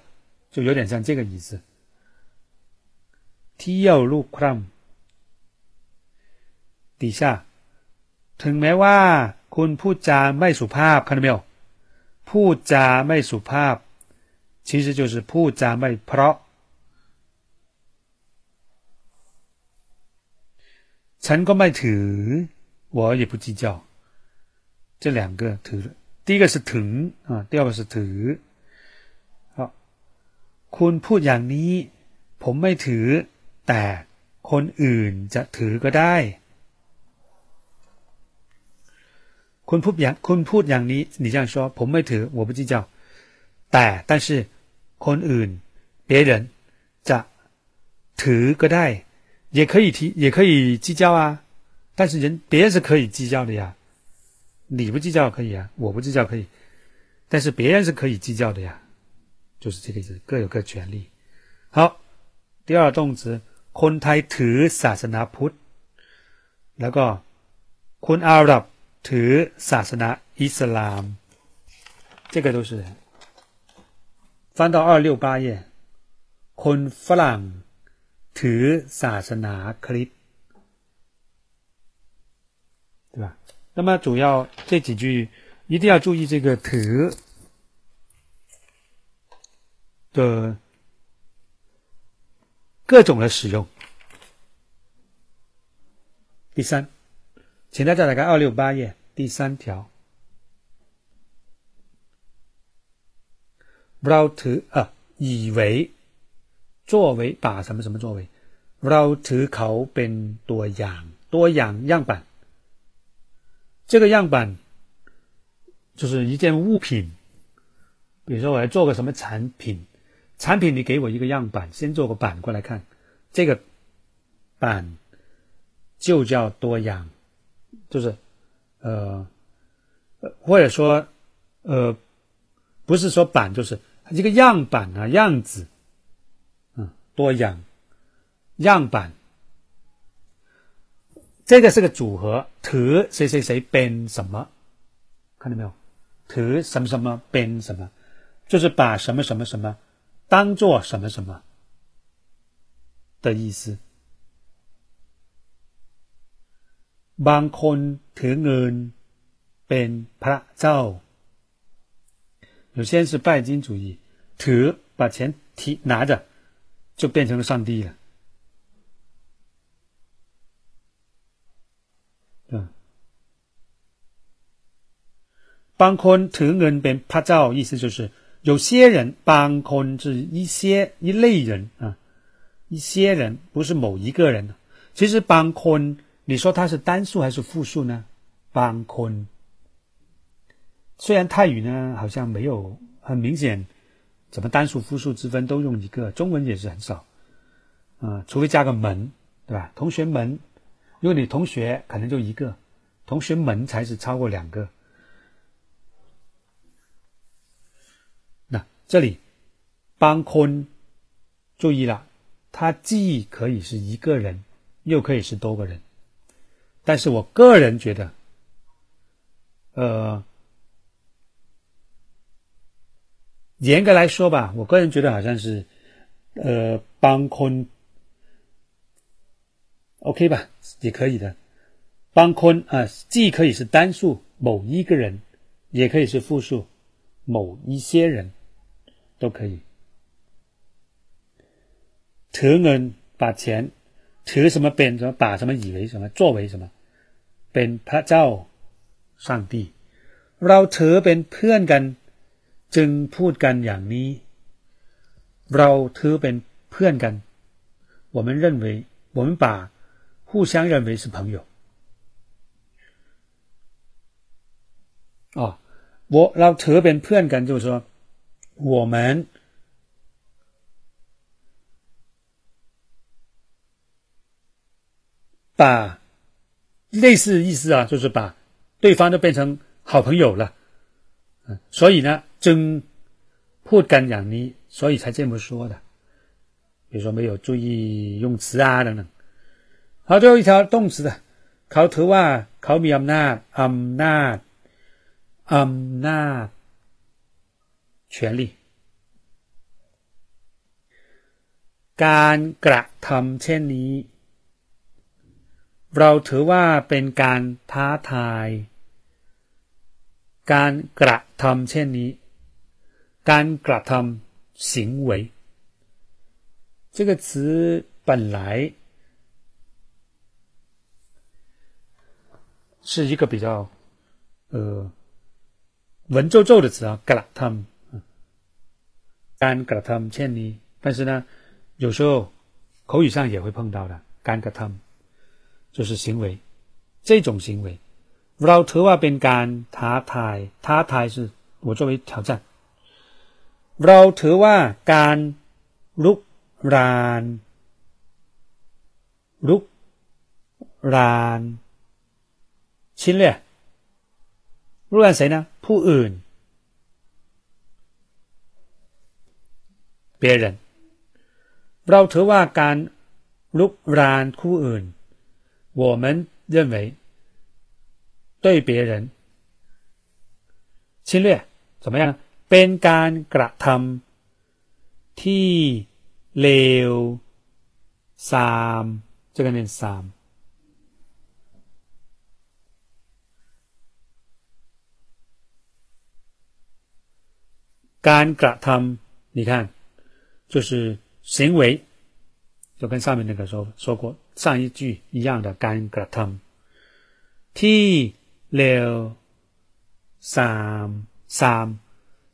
就有点像这个意思。T O 路 cram 底下。ถึงแม้ว่าคุณพูดจาไม่สุภาพ看到没有พูดจาไม่สุภาพ其实就是พูดจาไม่เพราะ ฉันก็ไม่ถือ我也不计较这两个ถือ第一个是ถึง啊第二个是ถือ好คุณพูดอย่างนี้ ผมไม่ถือ แต่คนอื่นจะถือก็ได้คุณพูดอย่างคุณพูดอย่างนี้你这样说ผมไม่ถือ我不计较แต่但是คนอื่น别人จะถือก็ได้ 也可以提也可以计较啊但是人别人是可以计较的呀你不计较可以啊我不计较可以但是别人是可以计较的呀就是这个意思各有各权利好第二动词คนไทยถือศาสนาพุทธแล้วก็คุณอาหรับถือศาสนาอิสลาม这个都是翻到二六八页คนฝรั่ง ถือศาสนาคริสต์对吧？那么主要这几句一定要注意这个“ถื的各种的使用。第三。请大家来看二六八页第三条。เราถือ啊，以为 作为把什么什么作为เราถือเขาเป็นตัวอย่างตัวอย่าง样板。这个样板就是一件物品，比如说我要做个什么产品，产品你给我一个样板，先做个板过来看，这个板就叫多样。就是，呃，或者说，呃，不是说板，就是一个样板啊，样子，嗯， 多样样板，这个是个组合，ถื谁谁谁编什么，看到没有？ถื什么什么编什么，就是把什么什么什么当做什么什么的意思。บางคนถือเงินเป็นพระเจ้า有些是拜金主义，ถือ把钱提拿着 就变成了上帝了。嗯，บางคนถือเงินเป็นพระเจ้า，意思就是有些人，บางคน是一些一类人啊，一些人不是某一个人。其实บางคน你说它是单数还是复数呢？邦坤。虽然泰语呢好像没有很明显， 怎么单数复数之分都用一个，中文也是很少，啊，除非加个门，对吧？同学们，因为你同学可能就一个，同学们才是超过两个。那这里邦坤，注意了，它既可以是一个人，又可以是多个人。但是我个人觉得，呃，严格来说吧，我个人觉得好像是，呃，帮坤，OK 吧，也可以的。帮坤啊，既可以是单数某一个人，也可以是复数某一些人，都可以。ถือเงิน把钱。ถือ什么เป็น什么把什么以为什么作为什么เป็นพระเจ้า上帝เราถือเป็นเพื่อนกัน จึงพูดกันอย่างนี้ เราถือเป็นเพื่อนกัน我们认为我们把互相认为是朋友哦我เราถือเป็นเพื่อนกัน就是说我们把类似意思啊，就是把对方都变成好朋友了， 嗯，所以呢， 真พูดกันอย่างนี้所以才这么说的。比如说没有注意用词啊等等。好，最后一条动词的，เขาถือว่าเขามีอำนาจอำนาจอำนาจ权利การกระทำเช่นนี้ เราถือว่าเป็นการท้าทาย การกระทำเช่นนี้ การกระทำ行为这个词本来是一个比较呃文绉绉的词啊，กระทำการกระทำเช่นนี้，但是呢，有时候口语上也会碰到的，การกระทำ就是行为，这种行为，เราถือว่าเป็นการท้าทายท้าทาย是我作为挑战， เราถือว่าการลุกรานลุกราน侵略ลุกราน谁呢？ผู้อื่น别人เราถือว่าการลุกรานผู้อื่น我们认为对别人侵略怎么样呢？ เป็นการกระทำที่เลวซาม这个念ซามการกระทำ你看就是行为，就跟上面那个说说过上一句一样的干กระทำที่เลวสามสาม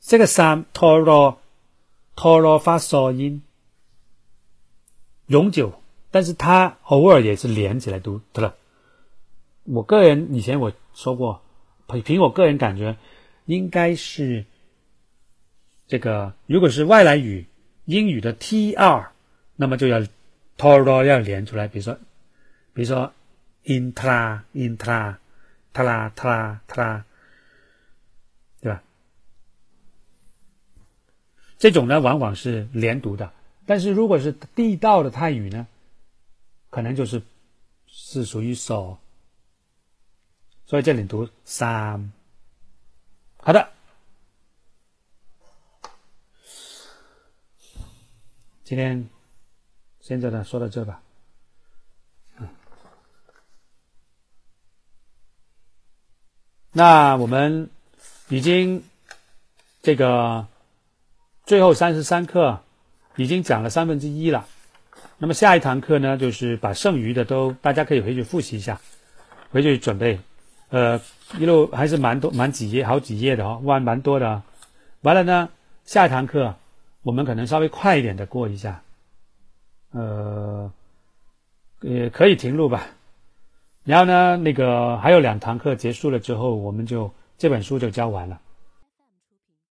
这个三陀罗陀罗发嗦音，永久，但是它偶尔也是连起来读的了。我个人以前我说过，凭我个人感觉，应该是这个，如果是外来语。英语的 T 二，那么就要 toro 要连出来，比如说，比如说 intra intra tra tra tra，吧？这种呢往往是连读的，但是如果是地道的泰语呢，可能就是是属于手，所以这里读三。好的。今天现在呢，说到这吧。那我们已经这个最后三十三课已经讲了三分之一了。那么下一堂课呢，就是把剩余的都大家可以回去复习一下，回去准备。呃，一路还是蛮多，蛮几页，好几页的哦，万，蛮多的。完了呢，下一堂课。我们可能稍微快一点的过一下，呃，也可以停录吧。然后呢，那个还有两堂课结束了之后，我们就这本书就教完了。